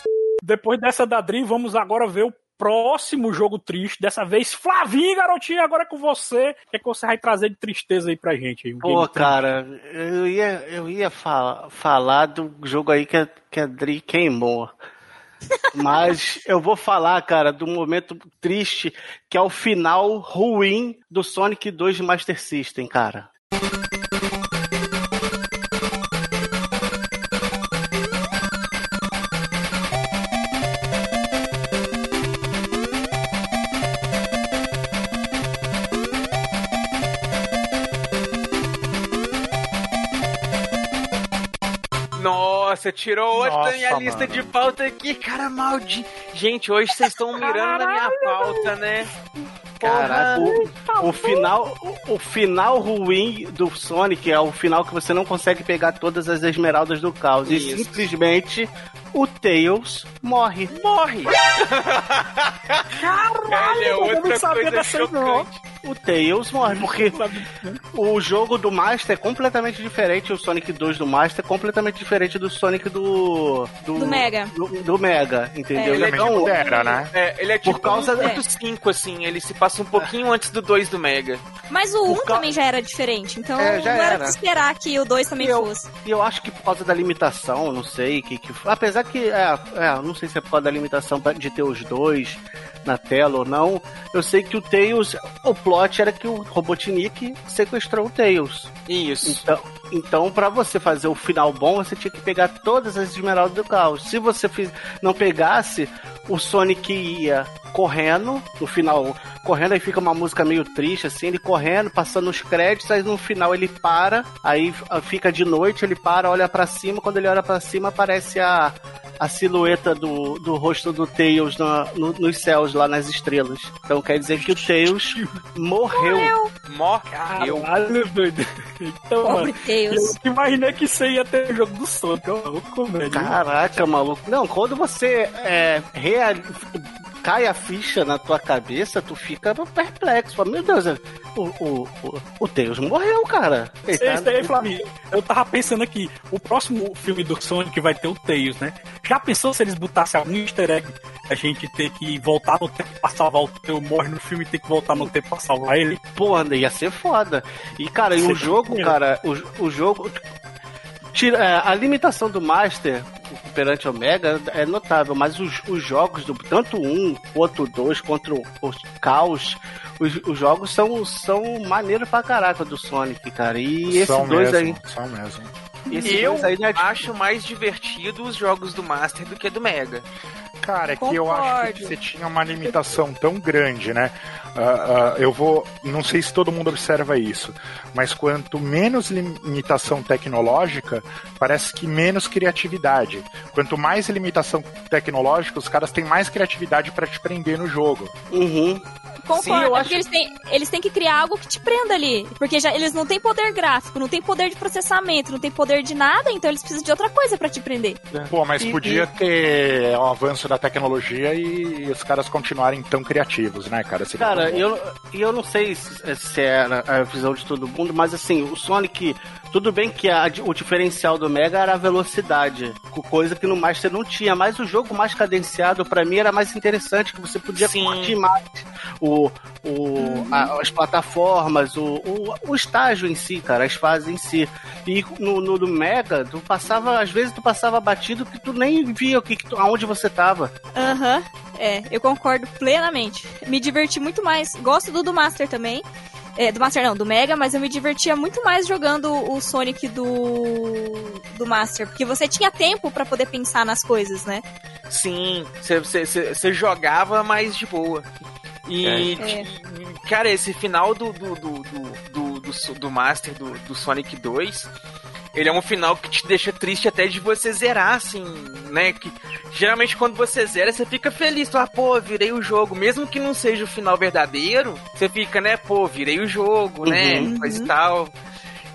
Speaker 1: Depois dessa da Dri, vamos agora ver o próximo jogo triste. Dessa vez, Flavinho, garotinho, agora é com você. O que, é que você vai trazer de tristeza aí pra gente? Um
Speaker 2: Pô, cara, eu ia, eu ia fa- falar do jogo aí que a, que a Dri queimou. (laughs) Mas eu vou falar, cara, do momento triste que é o final ruim do Sonic 2 de Master System, cara.
Speaker 6: Nossa, tirou outra
Speaker 7: Nossa,
Speaker 6: da minha lista
Speaker 7: mano.
Speaker 6: de pauta aqui, cara maldito. Gente, hoje vocês estão mirando na minha pauta, né?
Speaker 2: Caraca, o, o final, o, o final ruim do Sonic é o final que você não consegue pegar todas as esmeraldas do caos. E
Speaker 6: Isso.
Speaker 2: simplesmente o Tails morre.
Speaker 6: Morre!
Speaker 1: Caralho,
Speaker 6: é
Speaker 1: eu
Speaker 6: outra
Speaker 1: não sabia dessa não.
Speaker 2: O Tails morre, porque o jogo do Master é completamente diferente, o Sonic 2 do Master é completamente diferente do Sonic do.
Speaker 3: Do Mega.
Speaker 2: Do, do Mega, entendeu?
Speaker 6: Ele é
Speaker 2: então,
Speaker 7: modera, né?
Speaker 6: É, ele é tipo
Speaker 2: causa-
Speaker 6: um 1.5, assim, ele se passa um pouquinho antes do 2 do Mega.
Speaker 3: Mas o 1
Speaker 2: Por causa-
Speaker 3: também já era diferente, então
Speaker 2: É, já
Speaker 3: não era
Speaker 2: era.
Speaker 3: de esperar que o 2 também
Speaker 2: Eu-
Speaker 3: fosse.
Speaker 2: E eu acho que por causa da limitação, não sei, que, que apesar que, é, é, não sei se é por causa da limitação de ter os dois na tela ou não, eu sei que o Tails, o plot era que o Robotnik sequestrou o Tails.
Speaker 6: Isso.
Speaker 2: Então, então para você fazer o final bom, você tinha que pegar todas as esmeraldas do caos. Se você não pegasse, o Sonic ia correndo, no final, correndo, aí fica uma música meio triste, assim, ele correndo, passando os créditos, aí no final ele para, aí ah, fica de noite, ele para, olha pra cima, quando ele olha pra cima aparece a, a silhueta do, do rosto do Tails na- no- nos céus, lá nas estrelas. Então quer dizer que o Tails morreu.
Speaker 6: Morreu.
Speaker 1: Caralho, doido. Então,
Speaker 3: Pobre
Speaker 1: mano,
Speaker 3: Tails.
Speaker 1: eu imaginei que isso aí ia ter jogo do Sonic. Ó, ô, comédia.
Speaker 2: Caraca, maluco. Não, quando você é, real... cai a ficha na tua cabeça, tu fica perplexo. Fala, Meu Deus, o, o, o, o Deus morreu, cara. Ele tá-
Speaker 1: Esse Flavinho, eu tava pensando aqui, o próximo filme do Sonic vai ter o Tails, né? Já pensou se eles botassem algum easter egg? A gente ter que voltar no tempo pra salvar o teu morre no filme e ter que voltar no tempo pra salvar ele.
Speaker 2: Pô, ia ser foda. E, cara, e o jogo, cara, o, o jogo. Tira, é, a limitação do Master perante Omega é notável, mas os, os jogos, do, tanto um quanto dois, quanto o Caos, os, os jogos são, são maneiros pra caraca do Sonic, cara. E
Speaker 7: São
Speaker 2: esses dois
Speaker 7: mesmo,
Speaker 2: aí.
Speaker 7: São mesmo.
Speaker 2: Esses
Speaker 6: eu
Speaker 2: é
Speaker 6: acho mais divertido os jogos do Master do que do Mega.
Speaker 7: Cara, é que eu acho que você tinha uma limitação tão grande, né? Ah, ah, eu vou. Não sei se todo mundo observa isso, mas quanto menos limitação tecnológica, parece que menos criatividade. Quanto mais limitação tecnológica, os caras têm mais criatividade pra te prender no jogo.
Speaker 2: Uhum.
Speaker 3: Concordo,
Speaker 2: Sim, eu
Speaker 3: é
Speaker 2: acho-
Speaker 3: porque eles têm, eles têm que criar algo que te prenda ali. Porque já, eles não têm poder gráfico, não têm poder de processamento, não têm poder de nada, então eles precisam de outra coisa pra te prender.
Speaker 7: Pô, mas
Speaker 2: E-
Speaker 7: podia ter o avanço da tecnologia e os caras continuarem tão criativos, né, cara? Seria
Speaker 2: Cara, eu, e eu não sei se, se era a visão de todo mundo, mas assim, o Sonic, tudo bem que a- o diferencial do Mega era a velocidade, co- coisa que no Master não tinha, mas o jogo mais cadenciado pra mim era mais interessante, que você podia
Speaker 6: Sim.
Speaker 2: curtir mais o, o, a- as plataformas, o, o, o estágio em si, cara, as fases em si. E no, no do Mega, tu passava, às vezes tu passava batido que tu nem via o que, que tu- aonde você tava.
Speaker 3: Aham, é, eu concordo plenamente. Me diverti muito mais. Gosto do do Master também. É, do Master não, do Mega, mas eu me divertia muito mais jogando o Sonic do do Master, porque você tinha tempo pra poder pensar nas coisas, né?
Speaker 6: Sim, você jogava mais de boa. E,
Speaker 3: É.
Speaker 6: cara, esse final do, do, do, do, do, do Master do, do Sonic 2, ele é um final que te deixa triste até de você zerar, assim, né? Que geralmente quando você zera, você fica feliz, fala, pô, virei o jogo. Mesmo que não seja o final verdadeiro, você fica, né, pô, virei o jogo, né?
Speaker 3: Uhum.
Speaker 6: Coisa e tal.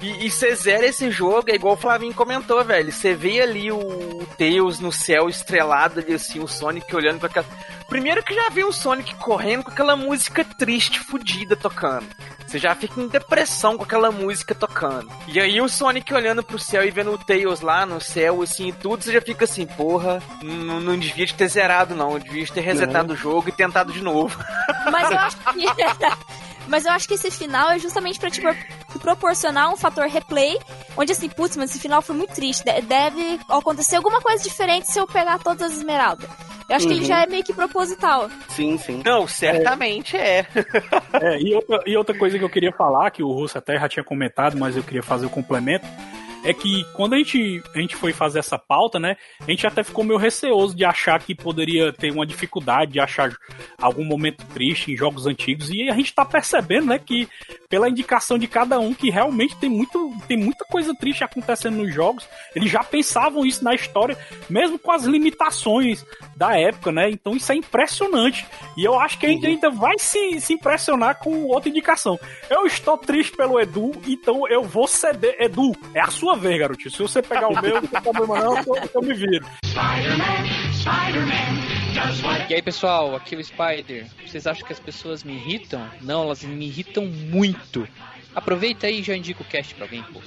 Speaker 6: E, e você zera esse jogo, é igual o Flavinho comentou, velho. Você vê ali o Tails no céu estrelado ali, assim, o Sonic olhando com aquela. Primeiro que já vê o Sonic correndo com aquela música triste, fudida tocando. Você já fica em depressão com aquela música tocando. E aí o Sonic olhando pro céu e vendo o Tails lá no céu, assim, e tudo, você já fica assim, porra, não, não devia de ter zerado, não. Devia de ter resetado o jogo e tentado de novo. (laughs)
Speaker 3: Mas eu acho que. (laughs) Mas eu acho que esse final é justamente pra te pro- proporcionar um fator replay, onde assim, putz, mas esse final foi muito triste. De- Deve acontecer alguma coisa diferente se eu pegar todas as esmeraldas. Eu acho que ele
Speaker 2: Uhum.
Speaker 3: já é meio que proposital.
Speaker 2: Sim, sim.
Speaker 6: Não, certamente é.
Speaker 1: É, e, outra, e outra coisa que eu queria falar, que o Russo até já tinha comentado, mas eu queria fazer o complemento, é que quando a gente, a gente foi fazer essa pauta, né, a gente até ficou meio receoso de achar que poderia ter uma dificuldade de achar algum momento triste em jogos antigos, e a gente tá percebendo, né, que pela indicação de cada um, que realmente tem, muito, tem muita coisa triste acontecendo nos jogos, eles já pensavam isso na história, mesmo com as limitações da época, né, então isso é impressionante, e eu acho que a gente ainda vai se, se impressionar com outra indicação. Eu estou triste pelo Edu, então eu vou ceder. Edu, é a sua vez, garotinho. Se você pegar o meu, não tem problema não, eu, eu me viro.
Speaker 11: E aí, pessoal, aqui é o Spider. Vocês acham que as pessoas me irritam? Não, elas me irritam muito. Aproveita aí e já indica o cast pra alguém, pô.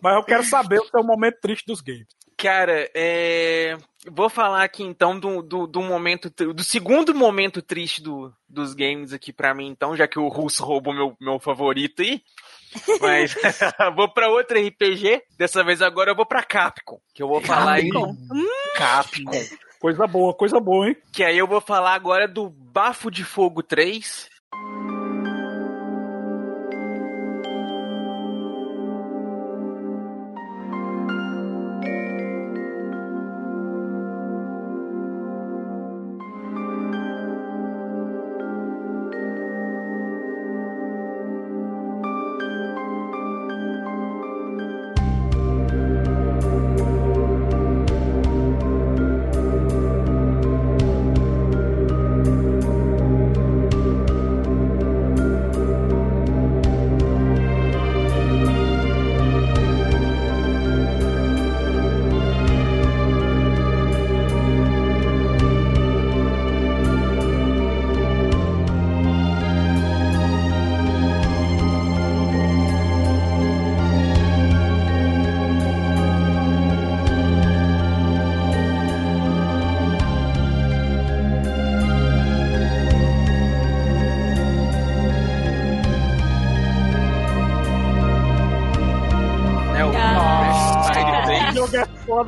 Speaker 1: Mas eu quero saber o seu momento triste dos games.
Speaker 6: Cara, é... vou falar aqui então do, do, do momento, do segundo momento triste do, dos games aqui pra mim, então, já que o Russo roubou meu, meu favorito aí. (laughs) Mas (laughs) vou pra outro RPG. Dessa vez agora eu vou pra Capcom. Que eu vou falar aí. Capcom.
Speaker 1: Coisa boa, coisa boa, hein?
Speaker 6: Que aí eu vou falar agora do Bafo de Fogo 3.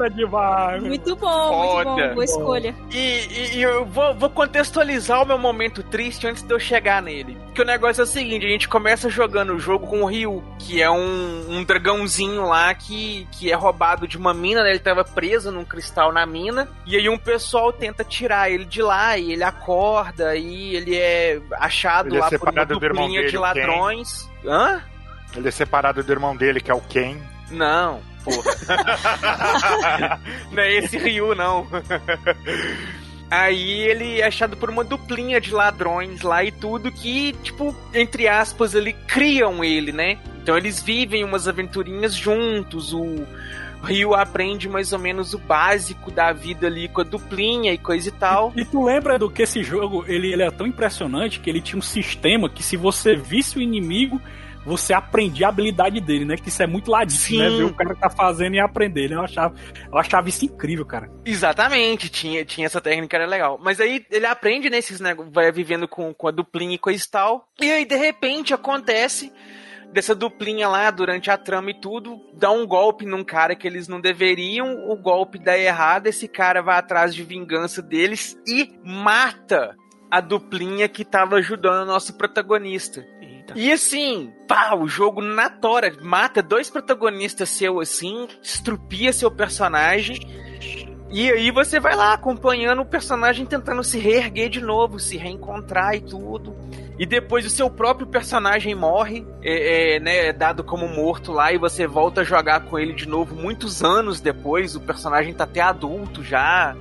Speaker 1: Foda demais.
Speaker 3: Muito bom,
Speaker 6: Foda.
Speaker 3: muito bom. Boa escolha.
Speaker 6: E, e- e eu vou, vou contextualizar o meu momento triste antes de eu chegar nele. Porque o negócio é o seguinte: a gente começa jogando o jogo com o Ryu, que é um, um dragãozinho lá que, que é roubado de uma mina, né? Ele tava preso num cristal na mina. E aí um pessoal tenta tirar ele de lá e ele acorda e ele é achado
Speaker 7: Ele é
Speaker 6: lá por uma duplinha
Speaker 7: dele,
Speaker 6: de ladrões. Hã?
Speaker 7: Ele é separado do irmão dele, que é o Ken.
Speaker 6: Não, (laughs) não é esse Ryu, não. Aí ele é achado por uma duplinha de ladrões lá e tudo que, tipo, entre aspas, ele criam ele, né? Então eles vivem umas aventurinhas juntos, o Ryu aprende mais ou menos o básico da vida ali com a duplinha e coisa e tal.
Speaker 1: E tu lembra do que esse jogo, ele, ele era tão impressionante que ele tinha um sistema que se você visse o inimigo, você aprendia a habilidade dele, né? Que isso é muito ladinho, né? Ver o cara tá fazendo e aprender, né? Eu achava, eu achava isso incrível, cara.
Speaker 6: Exatamente, tinha, tinha essa técnica, era legal. Mas aí ele aprende nesses negócios, vai vivendo com, com a duplinha e coisa e tal. E aí, de repente, acontece dessa duplinha lá durante a trama e tudo, dá um golpe num cara que eles não deveriam, o golpe dá errado, esse cara vai atrás de vingança deles e mata a duplinha que tava ajudando o nosso protagonista. E assim, pá, o jogo na tora, mata dois protagonistas seu assim, estrupia seu personagem. E aí você vai lá acompanhando o personagem tentando se reerguer de novo, se reencontrar e tudo. E depois o seu próprio personagem morre, é, é, né, é dado como morto lá, e você volta a jogar com ele de novo muitos anos depois. O personagem tá até adulto já.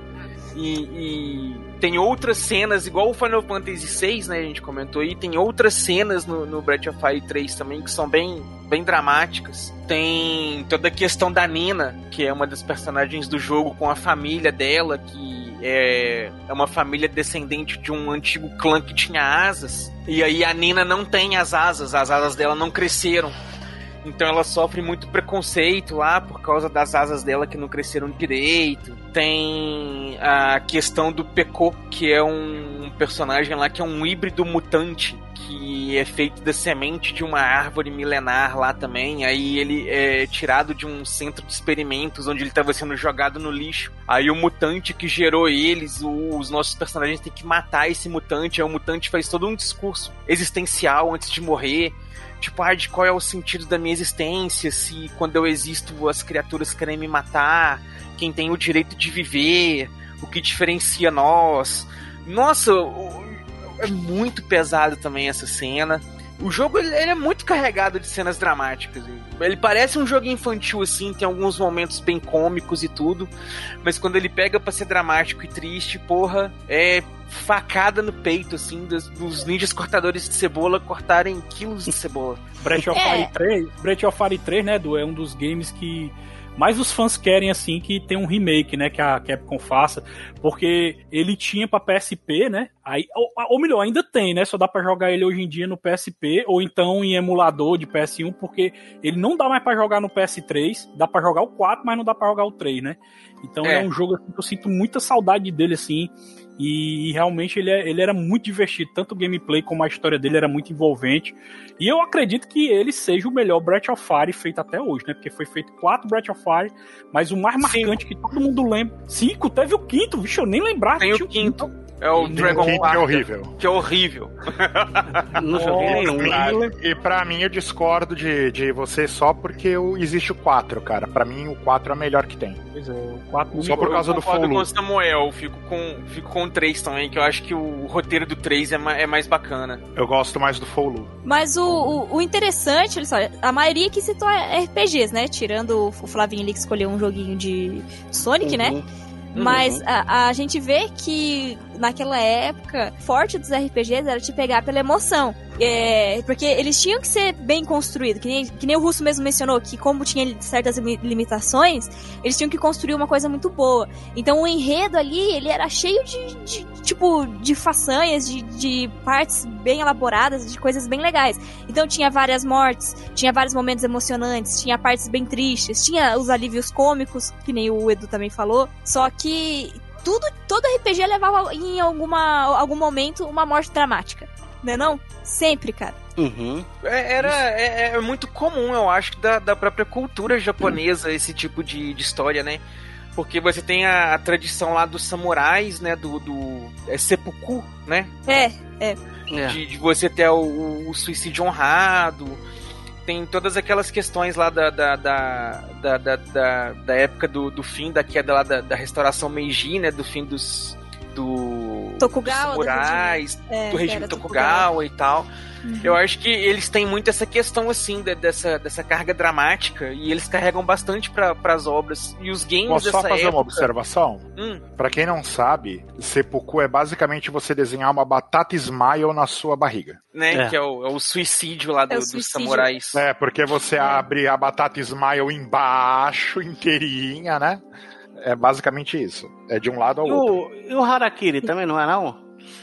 Speaker 6: E, e tem outras cenas, igual o Final Fantasy VI, né? A gente comentou aí, tem outras cenas no, no Breath of Fire 3 também que são bem, bem dramáticas. Tem toda a questão da Nina, que é uma das personagens do jogo, com a família dela, que é, é uma família descendente de um antigo clã que tinha asas. E aí a Nina não tem as asas, as asas dela não cresceram. Então ela sofre muito preconceito lá por causa das asas dela que não cresceram direito. Tem a questão do Peko, que é um personagem lá que é um híbrido mutante que é feito da semente de uma árvore milenar lá também. Aí ele é tirado de um centro de experimentos onde ele estava sendo jogado no lixo. Aí o mutante que gerou eles, o- os nossos personagens têm que matar esse mutante. Aí o mutante faz todo um discurso existencial antes de morrer. Tipo, ah, de qual é o sentido da minha existência? Se quando eu existo as criaturas querem me matar? Quem tem o direito de viver? O que diferencia nós? Nossa, é muito pesado também essa cena. O jogo ele, é muito carregado de cenas dramáticas. Ele parece um jogo infantil assim, tem alguns momentos bem cômicos e tudo, mas quando ele pega pra ser dramático e triste, porra, é facada no peito assim dos, dos ninjas cortadores de cebola cortarem quilos de cebola.
Speaker 1: Breath of
Speaker 3: É.
Speaker 1: Fire 3, Breath of Fire 3, né, Edu, é um dos games que mais os fãs querem, assim, que tem um remake, né, que a Capcom faça, porque ele tinha pra PSP, né, aí, ou, ou melhor, ainda tem, né, só dá pra jogar ele hoje em dia no PSP, ou então em emulador de PS1, porque ele não dá mais pra jogar no PS3, dá pra jogar o 4, mas não dá pra jogar o 3, né, então é,
Speaker 6: É.
Speaker 1: um jogo assim, que eu sinto muita saudade dele, assim, e, e realmente ele, é- ele era muito divertido, tanto o gameplay como a história dele era muito envolvente. E eu acredito que ele seja o melhor Breath of Fire feito até hoje, né? Porque foi feito quatro Breath of Fire, mas o mais marcante que todo mundo lembra. Cinco, teve o quinto, vixe, eu nem lembrava.
Speaker 6: Tem o
Speaker 1: tinha
Speaker 6: quinto. É o Dragon
Speaker 7: quinto que é horrível.
Speaker 6: Que é horrível.
Speaker 2: Não joguei nenhum.
Speaker 7: E pra mim eu discordo de, de você só porque existe o 4, cara. Pra mim o 4 é o melhor que tem.
Speaker 1: Pois é, o quatro
Speaker 7: Só por causa
Speaker 6: eu
Speaker 7: do
Speaker 6: concordo
Speaker 7: Follow.
Speaker 6: com o Samuel, eu fico com, fico com o 3 também, que eu acho que o roteiro do 3 é, ma- é mais bacana.
Speaker 7: Eu gosto mais do Follow.
Speaker 3: Mas o, o, o interessante, olha só, a maioria que citou é RPGs, né? Tirando o Flavinho ali que escolheu um joguinho de Sonic, né?
Speaker 2: Uhum.
Speaker 3: Mas a, a gente vê que naquela época, forte dos RPGs era te pegar pela emoção. É, porque eles tinham que ser bem construídos, que nem, que nem o Russo mesmo mencionou, que como tinha certas limi- limitações, eles tinham que construir uma coisa muito boa. Então o enredo ali, ele era cheio de, de, tipo, de façanhas, de, de partes bem elaboradas, de coisas bem legais. Então tinha várias mortes, tinha vários momentos emocionantes, tinha partes bem tristes, tinha os alívios cômicos, que nem o Edu também falou. Só que tudo, todo RPG levava em alguma, algum momento uma morte dramática. Não é não? Sempre, cara.
Speaker 2: Uhum.
Speaker 6: É, era, é, é muito comum, eu acho, da, da própria cultura japonesa esse tipo de, de história, né? Porque você tem a, a tradição lá dos samurais, né? Do, do é seppuku, né?
Speaker 3: É, é.
Speaker 6: De, de você ter o, o suicídio honrado. Tem todas aquelas questões lá da, da, da, da, da, época do, do fim da queda lá da, da restauração Meiji, né? Do fim dos. Do,
Speaker 3: Tokugawa,
Speaker 6: dos samurais,
Speaker 3: do regime- é,
Speaker 6: do regime
Speaker 3: era
Speaker 6: Tokugawa e tal.
Speaker 3: Uhum.
Speaker 6: Eu acho que eles têm muito essa questão, assim, de- dessa, dessa carga dramática. E eles carregam bastante para as obras. E os games
Speaker 7: Posso só
Speaker 6: dessa
Speaker 7: fazer
Speaker 6: época.
Speaker 7: uma observação?
Speaker 6: Hum,
Speaker 7: Pra quem não sabe, seppuku é basicamente você desenhar uma batata smile na sua barriga.
Speaker 6: né?
Speaker 7: É.
Speaker 6: Que é o, é o suicídio lá do-
Speaker 3: É o
Speaker 6: dos
Speaker 3: suicídio.
Speaker 6: samurais.
Speaker 7: É, porque você abre a batata smile embaixo, inteirinha, né? É basicamente isso. É de um lado ao
Speaker 2: E
Speaker 7: outro.
Speaker 2: o, e o Harakiri também não é, não?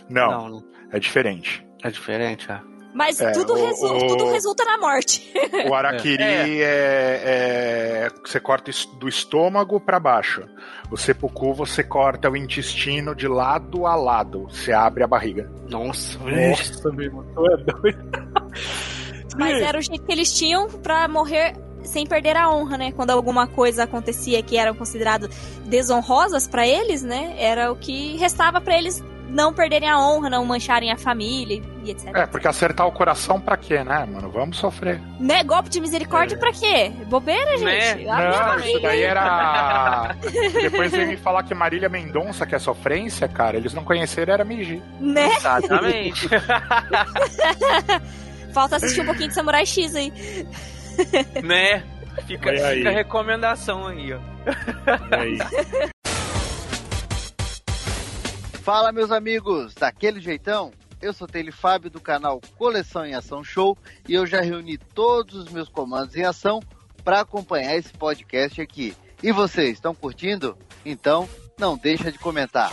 Speaker 7: Não,
Speaker 2: Não,
Speaker 7: é diferente.
Speaker 2: É diferente, é.
Speaker 3: Mas
Speaker 7: É,
Speaker 3: tudo,
Speaker 7: o-
Speaker 3: resu-
Speaker 7: o-
Speaker 3: tudo resulta na morte. (laughs)
Speaker 7: O Arakiri é. é- Você corta do estômago pra baixo. O seppuku você corta o intestino de lado a lado. Você abre a barriga.
Speaker 2: Nossa,
Speaker 1: Nossa, meu irmão, tu é doido. (laughs)
Speaker 3: Mas era o jeito que eles tinham pra morrer sem perder a honra, né? Quando alguma coisa acontecia que eram consideradas desonrosas pra eles, né? Era o que restava pra eles não perderem a honra, não mancharem a família e etc.
Speaker 7: É, porque acertar o coração pra quê, né, mano? Vamos sofrer.
Speaker 3: Né? Golpe de misericórdia pra quê? Bobeira,
Speaker 6: Né?
Speaker 3: gente. Abre a
Speaker 7: Não, isso daí
Speaker 3: aí.
Speaker 7: era. (laughs) Depois veio me falar que Marília Mendonça, que é sofrência, cara, eles não conheceram, era Meiji.
Speaker 3: Né?
Speaker 6: Exatamente. (laughs)
Speaker 3: Falta assistir um pouquinho de Samurai X aí.
Speaker 6: né? Fica, fica a recomendação aí, ó.
Speaker 7: Aí. (laughs)
Speaker 12: Fala, meus amigos, daquele jeitão? Eu sou Tele Fábio do canal Coleção em Ação Show e eu já reuni todos os meus comandos em ação para acompanhar esse podcast aqui. E vocês, estão curtindo? Então, não deixa de comentar.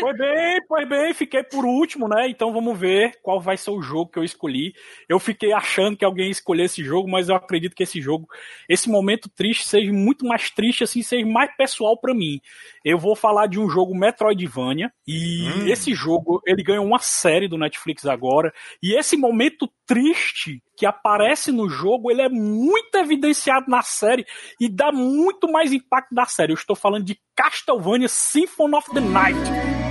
Speaker 1: Pois bem, pois bem, fiquei por último, né? Então vamos ver qual vai ser o jogo que eu escolhi. Eu fiquei achando que alguém ia escolher esse jogo, mas eu acredito que esse jogo, esse momento triste, seja muito mais triste, assim, seja mais pessoal pra mim. Eu vou falar de um jogo Metroidvania, e
Speaker 7: Hum.
Speaker 1: esse jogo, ele ganhou uma série do Netflix agora, e esse momento triste que aparece no jogo, ele é muito evidenciado na série e dá muito mais impacto da série. Eu estou falando de Castlevania Symphony of the Night.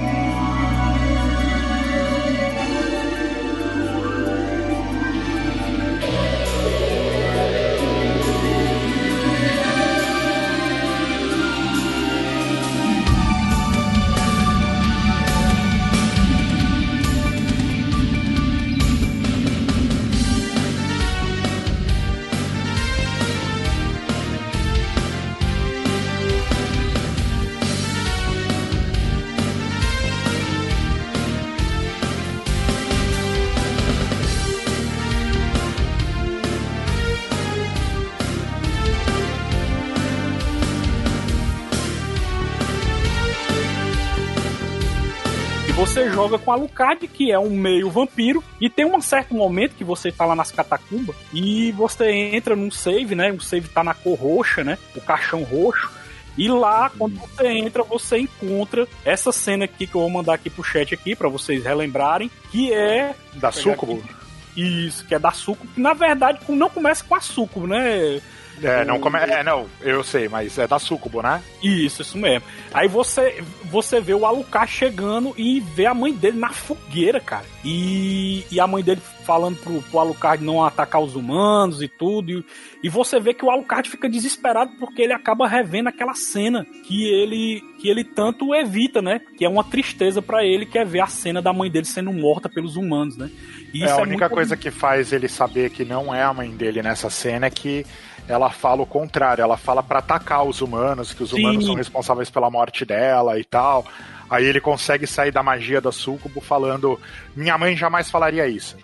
Speaker 1: Joga com a Alucard, que é um meio vampiro, e tem um certo momento que você tá lá nas catacumbas e você entra num save, né? O save tá na cor roxa, né? O caixão roxo. E lá, quando você entra, você encontra essa cena aqui que eu vou mandar aqui pro chat aqui para vocês relembrarem, que é
Speaker 7: Da Sucubo?
Speaker 1: isso, que é da Sucubo, que na verdade não começa com a Sucubo, né?
Speaker 7: É, não come... é, não, eu sei, mas é da Sucubo, né?
Speaker 1: Isso, isso mesmo. Aí você, você vê o Alucard chegando e vê a mãe dele na fogueira, cara. E, e a mãe dele falando pro, pro Alucard não atacar os humanos e tudo. E, e você vê que o Alucard fica desesperado porque ele acaba revendo aquela cena que ele, que ele tanto evita, né? Que é uma tristeza pra ele, que é ver a cena da mãe dele sendo morta pelos humanos, né? E
Speaker 7: É, a única
Speaker 1: muito-
Speaker 7: coisa que faz ele saber que não é a mãe dele nessa cena é que ela fala o contrário, ela fala pra atacar os humanos, que os
Speaker 1: Sim.
Speaker 7: humanos são responsáveis pela morte dela e tal. Aí ele consegue sair da magia da Sucubo falando: Minha mãe jamais falaria isso.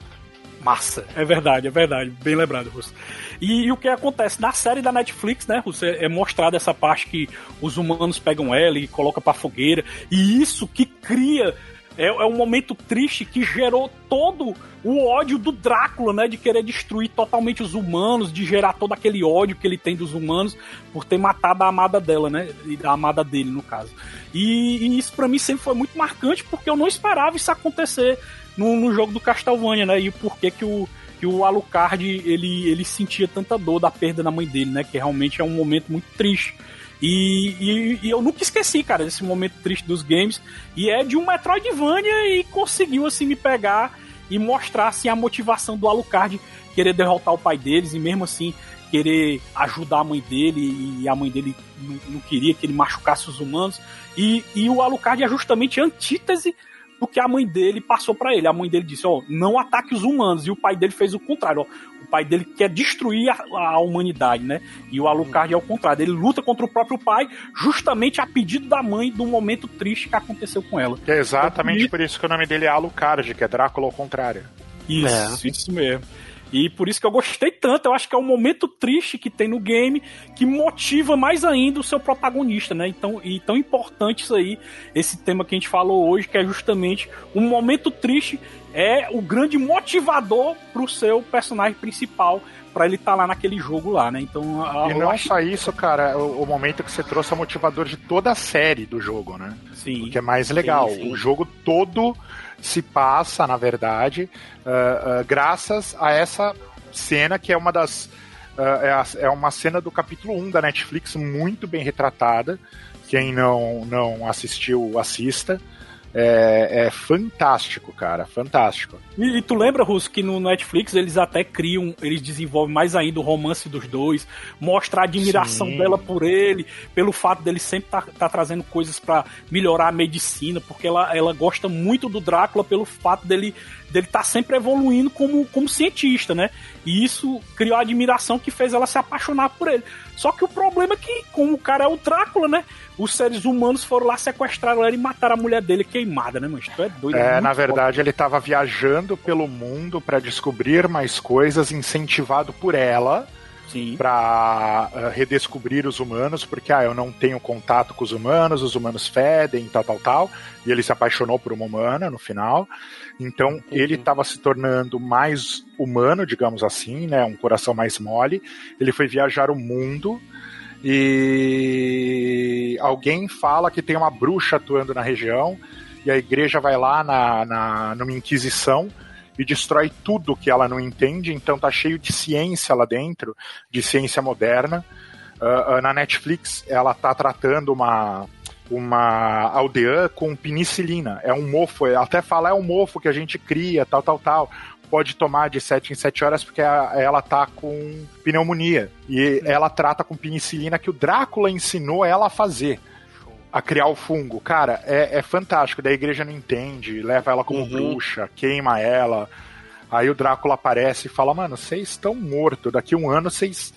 Speaker 1: Massa, é verdade, é verdade, bem lembrado, Russo. E, e o que acontece na série da Netflix, né, Russo, é, é mostrada essa parte que os humanos pegam ela e colocam pra fogueira, e isso que cria é, é um momento triste que gerou todo o ódio do Drácula, né, de querer destruir totalmente os humanos, de gerar todo aquele ódio que ele tem dos humanos por ter matado a amada dela, né, e a amada dele no caso. E, e isso pra mim sempre foi muito marcante porque eu não esperava isso acontecer no, no jogo do Castlevania, né? E o porquê que o, que o Alucard ele, ele sentia tanta dor da perda da mãe dele, né? Que realmente é um momento muito triste. E, e, e, eu nunca esqueci, cara, desse momento triste dos games. E é de um Metroidvania e conseguiu, assim, me pegar e mostrar, assim, a motivação do Alucard querer derrotar o pai deles e mesmo assim querer ajudar a mãe dele e a mãe dele não, não queria que ele machucasse os humanos. E, e o Alucard é justamente a antítese do que a mãe dele passou para ele. A mãe dele disse: Ó, oh, não ataque os humanos. E o pai dele fez o contrário. Ó, o pai dele quer destruir a, a humanidade, né? E o Alucard é o contrário. Ele luta contra o próprio pai, justamente a pedido da mãe do momento triste que aconteceu com ela.
Speaker 7: É exatamente então, por isso que o nome dele é Alucard, que é Drácula ao contrário.
Speaker 1: Isso, é. isso mesmo. E por isso que eu gostei tanto, eu acho que é um momento triste que tem no game que motiva mais ainda o seu protagonista, né? Então, e tão importante isso aí, esse tema que a gente falou hoje, que é justamente um momento triste é o grande motivador pro seu personagem principal para ele estar tá lá naquele jogo lá, né? Então,
Speaker 7: a, e não acho... só isso, cara, o, o, momento que você trouxe é motivador de toda a série do jogo, né?
Speaker 1: Sim.
Speaker 7: O que é mais legal. Sim, sim. O jogo todo se passa, na verdade, uh, uh, graças a essa cena que é uma das. Uh, é, é, uma cena do capítulo 1 da Netflix muito bem retratada. Quem não, não assistiu, assista. É, é, fantástico, cara, fantástico.
Speaker 1: E, e, tu lembra, Russo, que no Netflix eles até criam, eles desenvolvem mais ainda o romance dos dois, mostra a admiração Sim. dela por ele, pelo fato dele sempre tá, tá trazendo coisas para melhorar a medicina, porque ela, ela gosta muito do Drácula pelo fato dele dele tá sempre evoluindo como, como cientista, né? E isso criou a admiração que fez ela se apaixonar por ele. Só que o problema é que, como o cara é o Drácula, né? os seres humanos foram lá sequestrar ela e mataram a mulher dele queimada, né, mas tu é doido.
Speaker 7: É, é na verdade, ele estava viajando pelo mundo para descobrir mais coisas, incentivado por ela. Para uh, redescobrir os humanos, porque ah, eu não tenho contato com os humanos, os humanos fedem, tal, tal, tal. E ele se apaixonou por uma humana no final. Então uhum. ele estava se tornando mais humano, digamos assim, né? Um coração mais mole. Ele foi viajar o mundo e alguém fala que tem uma bruxa atuando na região e a igreja vai lá na, na numa inquisição e destrói tudo que ela não entende, então tá cheio de ciência lá dentro, de ciência moderna. Uh, uh, na Netflix ela tá tratando uma uma aldeã com penicilina. É um mofo, até fala é um mofo que a gente cria, tal, tal, tal pode tomar de 7 em 7 horas porque ela tá com pneumonia. E ela trata com penicilina que o Drácula ensinou ela a fazer. A criar o fungo. Cara, é, é fantástico. Da igreja não entende, leva ela como uhum. bruxa, queima ela. Aí o Drácula aparece e fala: Mano, vocês estão mortos. Daqui um ano vocês.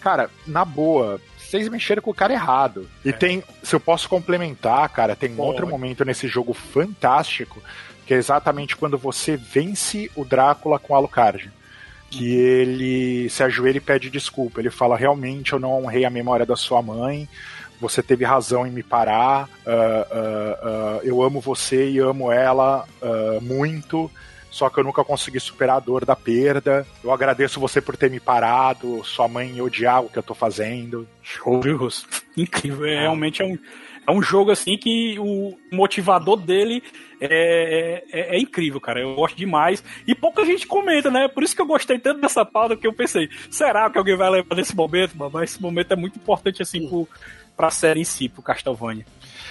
Speaker 7: Cara, na boa, vocês mexeram com o cara errado. E é. tem, se eu posso complementar, cara, tem um outro momento nesse jogo fantástico que é exatamente quando você vence o Drácula com Alucard. Que ele se ajoelha e pede desculpa. Ele fala: realmente eu não honrei a memória da sua mãe. Você teve razão em me parar. Uh, uh, uh, eu amo você e amo ela muito só que eu nunca consegui superar a dor da perda. Eu agradeço você por ter me parado, sua mãe odiar o que eu tô fazendo.
Speaker 1: Show, (laughs) Incrível, é, realmente é um, é um jogo assim que o motivador dele é, é, é, incrível, cara. Eu gosto demais. E pouca gente comenta, né? Por isso que eu gostei tanto dessa pauta que eu pensei, será que alguém vai lembrar desse momento? Mas esse momento é muito importante assim pro, pra série em si, pro Castlevania.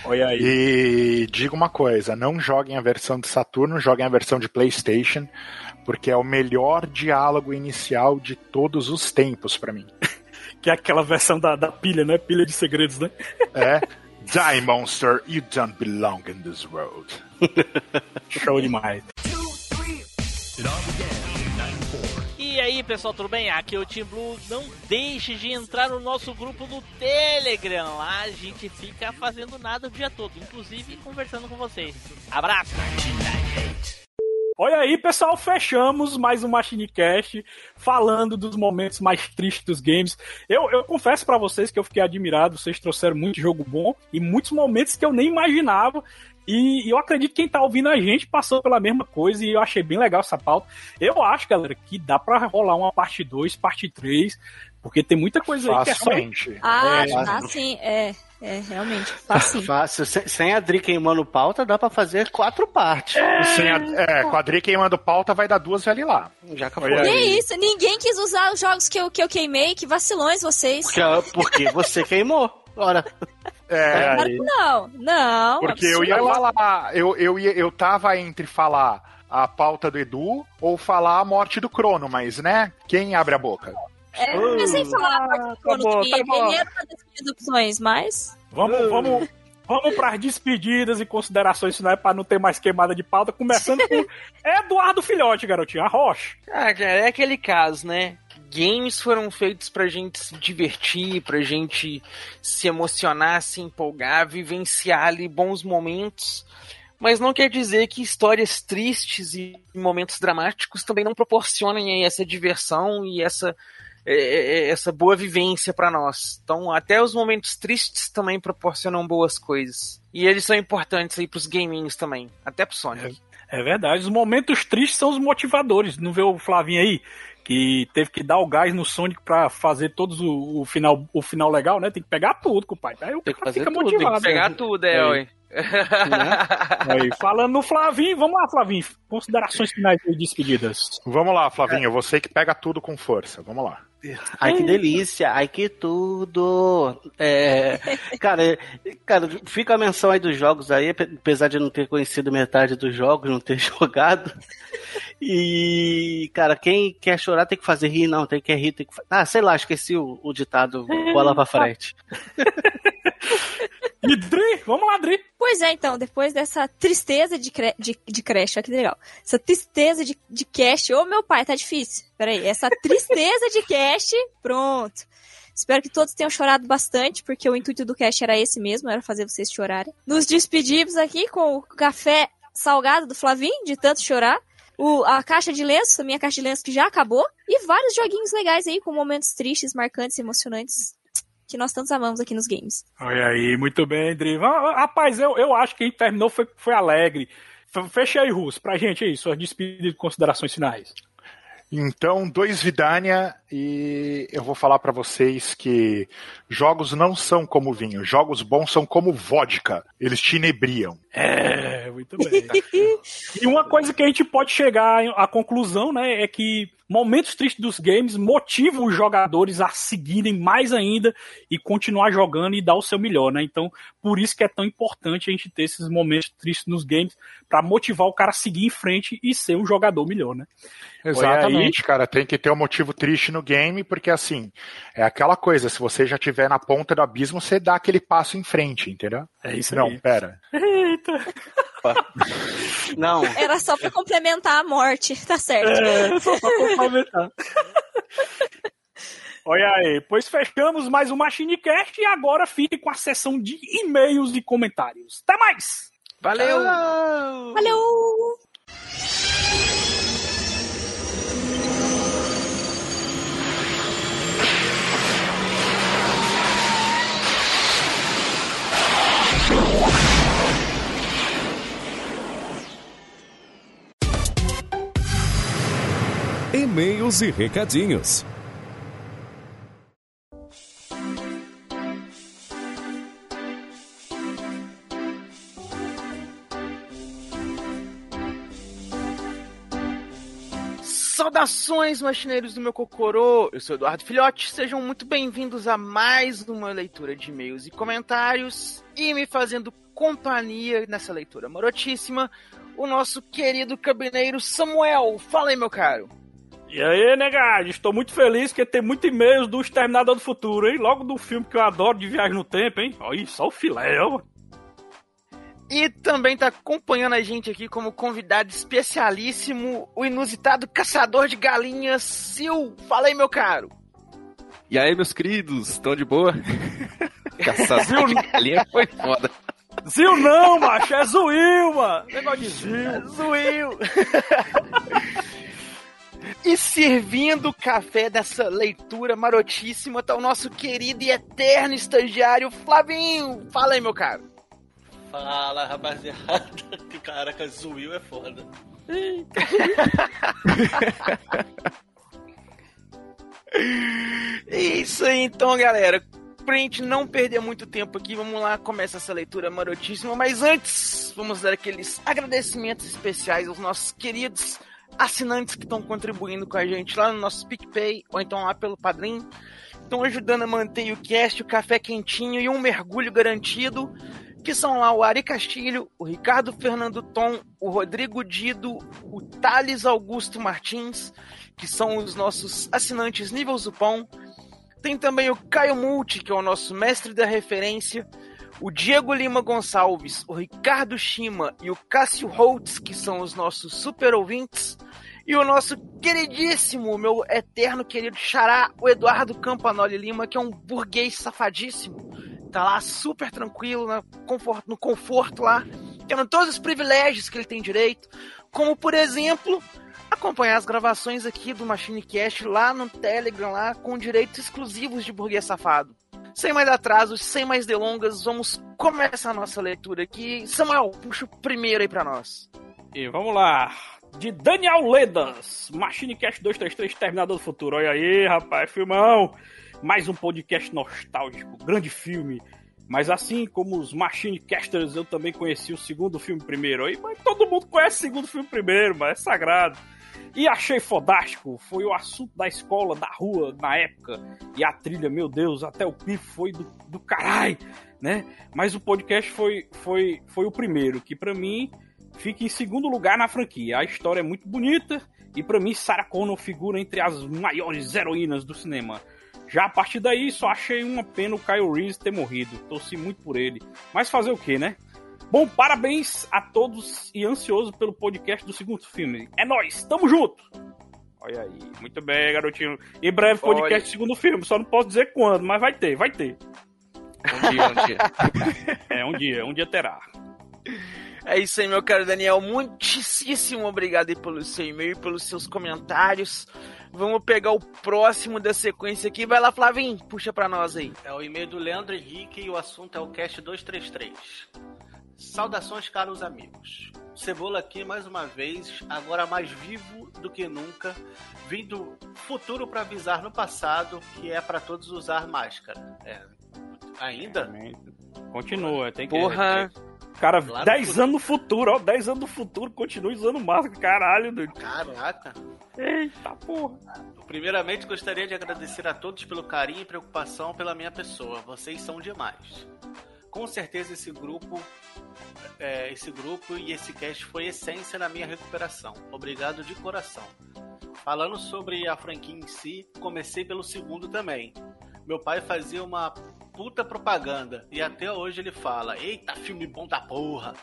Speaker 7: Olha aí. E diga uma coisa, não joguem a versão de Saturno, joguem a versão de PlayStation, porque é o melhor diálogo inicial de todos os tempos para mim. (laughs)
Speaker 1: que é aquela versão da, da pilha, né? Pilha de segredos, né?
Speaker 7: É. (laughs) Die, monster, you don't belong in this world.
Speaker 1: Show demais.
Speaker 9: E aí, pessoal, tudo bem? Aqui é o Team Blue. Não deixe de entrar no nosso grupo do Telegram. Lá a gente fica fazendo nada o dia todo, inclusive conversando com vocês. Abraço!
Speaker 1: Olha aí, pessoal, fechamos mais um MachineCast falando dos momentos mais tristes dos games. Eu, eu confesso para vocês que eu fiquei admirado, vocês trouxeram muito jogo bom e muitos momentos que eu nem imaginava. E, e eu acredito que quem tá ouvindo a gente passou pela mesma coisa e eu achei bem legal essa pauta. Eu acho, galera, que dá para rolar uma parte 2, parte 3 Porque tem muita coisa aí que é só...
Speaker 7: Facilmente.
Speaker 3: Ah,
Speaker 1: É,
Speaker 3: tá sim, é. É, realmente. Fácil.
Speaker 2: Fácil. Sem, sem a Dri queimando pauta, dá pra fazer quatro partes.
Speaker 7: Sem a, é, com a Dri queimando pauta, vai dar duas ali lá.
Speaker 2: Já acabou.
Speaker 3: Que
Speaker 7: aí.
Speaker 3: isso? Ninguém quis usar os jogos que eu, que eu queimei. Que vacilões vocês.
Speaker 2: Porque, porque você queimou. Ora.
Speaker 7: É,
Speaker 3: Claro que não. Não.
Speaker 7: Porque eu ia falar, eu, eu, ia, eu tava entre falar a pauta do Edu ou falar a morte do Crono, mas né? Quem abre a boca?
Speaker 3: É, eu pensei em falar a parte do Crono,
Speaker 1: bom,
Speaker 3: que
Speaker 1: tá bom.
Speaker 3: ele era uma das minhas opções, mas.
Speaker 1: Vamos, vamos, vamos para as despedidas e considerações finais para não ter mais queimada de pauta, começando com (laughs) Eduardo Filhote, garotinho, a Rocha.
Speaker 6: Ah, cara, é aquele caso, né? Games foram feitos pra gente se divertir, pra gente se emocionar, se empolgar, vivenciar ali bons momentos. Mas não quer dizer que histórias tristes e momentos dramáticos também não proporcionem essa diversão e essa, é, é, essa boa vivência pra nós. Então, até os momentos tristes também proporcionam boas coisas. E eles são importantes aí pros gaminhos também, até pro Sonic.
Speaker 1: É verdade, os momentos tristes são os motivadores. Não vê o Flavinho aí? Que teve que dar o gás no Sonic pra fazer todos o, o final, o final legal, né? Tem que pegar tudo, compadre. Aí o
Speaker 2: Tem que
Speaker 1: cara
Speaker 2: fazer
Speaker 1: fica
Speaker 2: tudo,
Speaker 1: motivado.
Speaker 6: Pegar
Speaker 1: né?
Speaker 6: tudo, é,
Speaker 1: Aí.
Speaker 6: ué.
Speaker 1: Aí, falando no Flavinho, vamos lá, Flavinho. Considerações finais e despedidas.
Speaker 7: Vamos lá, Flavinho, você que pega tudo com força. Vamos lá.
Speaker 2: Ai, que delícia, ai, que tudo. É, (laughs) cara, é- cara, fica a menção aí dos jogos aí, ape- apesar de não ter conhecido metade dos jogos, não ter (laughs) jogado. E, cara, quem quer chorar tem que fazer rir, não, tem que rir, tem que Ah, sei lá, esqueci o, o ditado, bola pra frente. (laughs)
Speaker 1: E Dri, vamos lá, Dri.
Speaker 3: Pois é, então, depois dessa tristeza de, cre... de, de creche, olha que legal. Essa tristeza de, de cast. Ô, meu pai, tá difícil. Peraí, essa (laughs) tristeza de cast, pronto. Espero que todos tenham chorado bastante, porque o intuito do cast era esse mesmo, era fazer vocês chorarem. Nos despedimos aqui com o café salgado do Flavinho, de tanto chorar. O, a caixa de lenço, a minha caixa de lenço que já acabou. E vários joguinhos legais aí, com momentos tristes, marcantes emocionantes, que nós tantos amamos aqui nos games.
Speaker 1: Olha aí, muito bem, Dri. Ah, Rapaz, eu, eu acho que quem terminou foi, foi alegre. Fecha aí, Russo, pra gente aí, suas despedidas e considerações finais.
Speaker 7: Então, dois Vidania e eu vou falar pra vocês que jogos não são como vinho, jogos bons são como vodka, eles te inebriam.
Speaker 1: É, muito bem. (laughs) e uma coisa que a gente pode chegar à conclusão, né, é que momentos tristes dos games motivam os jogadores a seguirem mais ainda e continuar jogando e dar o seu melhor, né? Então, por isso que é tão importante a gente ter esses momentos tristes nos games pra motivar o cara a seguir em frente e ser um jogador melhor, né?
Speaker 7: Exatamente, cara, tem que ter um motivo triste no game, porque assim, é aquela coisa, se você já estiver na ponta do abismo, você dá aquele passo em frente, entendeu?
Speaker 1: É isso
Speaker 7: Não,
Speaker 1: aí.
Speaker 7: pera.
Speaker 1: Eita. (laughs)
Speaker 2: Não.
Speaker 3: Era só pra complementar a morte, tá certo.
Speaker 1: É, (laughs) só pra complementar. Olha aí, pois fechamos mais um MachineCast e agora fique com a sessão de e-mails e comentários. Até mais!
Speaker 6: Valeu!
Speaker 3: Valeu!
Speaker 5: E-mails e recadinhos.
Speaker 6: Saudações, machineiros do meu Cocorô! Eu sou Eduardo Filhote, sejam muito bem-vindos a mais uma leitura de e-mails e comentários. E me fazendo companhia nessa leitura marotíssima, o nosso querido cabineiro Samuel. Fala aí, meu caro.
Speaker 1: E aí, negado, estou muito feliz que tem muito e-mails do Exterminador do Futuro, hein? Logo do filme que eu adoro de viagem no tempo, hein? Olha só o filé, ó.
Speaker 6: E também tá acompanhando a gente aqui como convidado especialíssimo, o inusitado caçador de galinhas, Sil. Fala aí, meu caro.
Speaker 13: E aí, meus queridos, estão de boa? (laughs) Caçador de galinha foi foda.
Speaker 1: Zil não, macho, é Zuil, mano. Negócio de Zil.
Speaker 6: Zuil. (laughs) E servindo o café dessa leitura marotíssima tá o nosso querido e eterno estagiário Flavinho. Fala aí, meu caro.
Speaker 14: Fala, rapaziada. (laughs) Caraca, Zuil é foda. (laughs)
Speaker 6: Isso aí, então, galera. Pra gente não perder muito tempo aqui, vamos lá, começa essa leitura marotíssima. Mas antes, vamos dar aqueles agradecimentos especiais aos nossos queridos assinantes que estão contribuindo com a gente lá no nosso PicPay, ou então lá pelo Padrim. Estão ajudando a manter o cast, o café quentinho e um mergulho garantido. Que são lá o Ari Castilho, o Ricardo Fernando Tom, o Rodrigo Dido, o Thales Augusto Martins, que são os nossos assinantes nível Zupão. Tem também o Caio Multi, que é o nosso mestre da referência, o Diego Lima Gonçalves, o Ricardo Shima e o Cássio Holtz, que são os nossos super ouvintes, e o nosso queridíssimo, meu eterno querido xará, o Eduardo Campanoli Lima, que é um burguês safadíssimo. Tá lá super tranquilo, no conforto, no conforto lá, tendo todos os privilégios que ele tem direito, como por exemplo, acompanhar as gravações aqui do Machine Cast lá no Telegram, lá com direitos exclusivos de burguês safado. Sem mais atrasos, sem mais delongas, vamos começar a nossa leitura aqui. Samuel, puxa o primeiro aí pra nós.
Speaker 1: E vamos lá. De Daniel Ledas, Machine Cast 233, Terminador do Futuro. Olha aí, rapaz, filmão. Mais um podcast nostálgico, grande filme. Mas assim como os Machine Casters, eu também conheci o segundo filme primeiro. Aí, mas todo mundo conhece o segundo filme primeiro, mas é sagrado. E achei fodástico. Foi o assunto da escola, da rua, na época. E a trilha, meu Deus, até o clipe foi do, do caralho, né? Mas o podcast foi, foi, foi o primeiro, que para mim fica em segundo lugar na franquia. A história é muito bonita e para mim Sarah Connor figura entre as maiores heroínas do cinema. Já a partir daí, só achei uma pena o Kyle Reese ter morrido. Torci muito por ele. Mas fazer o que, né? Bom, parabéns a todos e ansioso pelo podcast do segundo filme. É nós, tamo junto! Olha aí, muito bem, garotinho. Em breve podcast
Speaker 6: Olha.
Speaker 1: do segundo filme, só não posso dizer quando, mas vai ter, vai ter.
Speaker 13: Um dia, um dia. (laughs)
Speaker 1: é, um dia, um dia terá. (laughs)
Speaker 6: É isso aí, meu caro Daniel. Muitíssimo obrigado aí pelo seu e-mail, pelos seus comentários. Vamos pegar o próximo da sequência aqui. Vai lá, Flavinho, puxa pra nós aí.
Speaker 2: É o e-mail do Leandro Henrique e o assunto é o Cast 233. Saudações, caros amigos. Cebola aqui mais uma vez, agora mais vivo do que nunca, vindo futuro para avisar no passado que é para todos usar máscara. É. Ainda?
Speaker 1: Continua, tem que.
Speaker 6: Porra.
Speaker 1: Cara,
Speaker 2: Lá no
Speaker 1: 10
Speaker 2: futuro.
Speaker 1: anos no futuro, ó, 10 anos no futuro, continua usando máscara, caralho, doido.
Speaker 2: Caraca.
Speaker 1: Eita porra.
Speaker 2: Primeiramente, gostaria de agradecer a todos pelo carinho e preocupação pela minha pessoa. Vocês são demais. Com certeza esse grupo, é, esse grupo e esse cast foi essência na minha recuperação. Obrigado de coração. Falando sobre a franquia em si, comecei pelo segundo também. Meu pai fazia uma puta propaganda e até hoje ele fala: "Eita, filme bom da porra".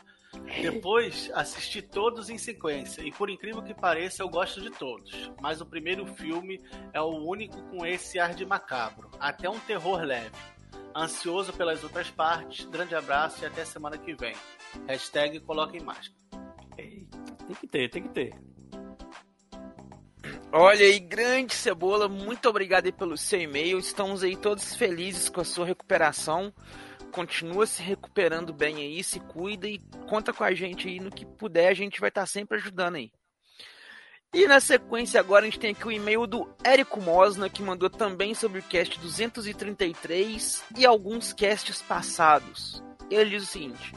Speaker 2: Depois assisti todos em sequência e por incrível que pareça eu gosto de todos, mas o primeiro filme é o único com esse ar de macabro, até um terror leve. Ansioso pelas outras partes, grande abraço e até semana que vem. Hashtag coloquem máscara.
Speaker 1: Tem que ter, tem que ter.
Speaker 6: Olha aí, grande cebola, muito obrigado aí pelo seu e-mail. Estamos aí todos felizes com a sua recuperação. Continua se recuperando bem aí, se cuida e conta com a gente aí no que puder, a gente vai estar sempre ajudando aí. E na sequência agora a gente tem aqui o e-mail do Érico Mosna, que mandou também sobre o cast 233 e alguns casts passados. Ele diz o seguinte: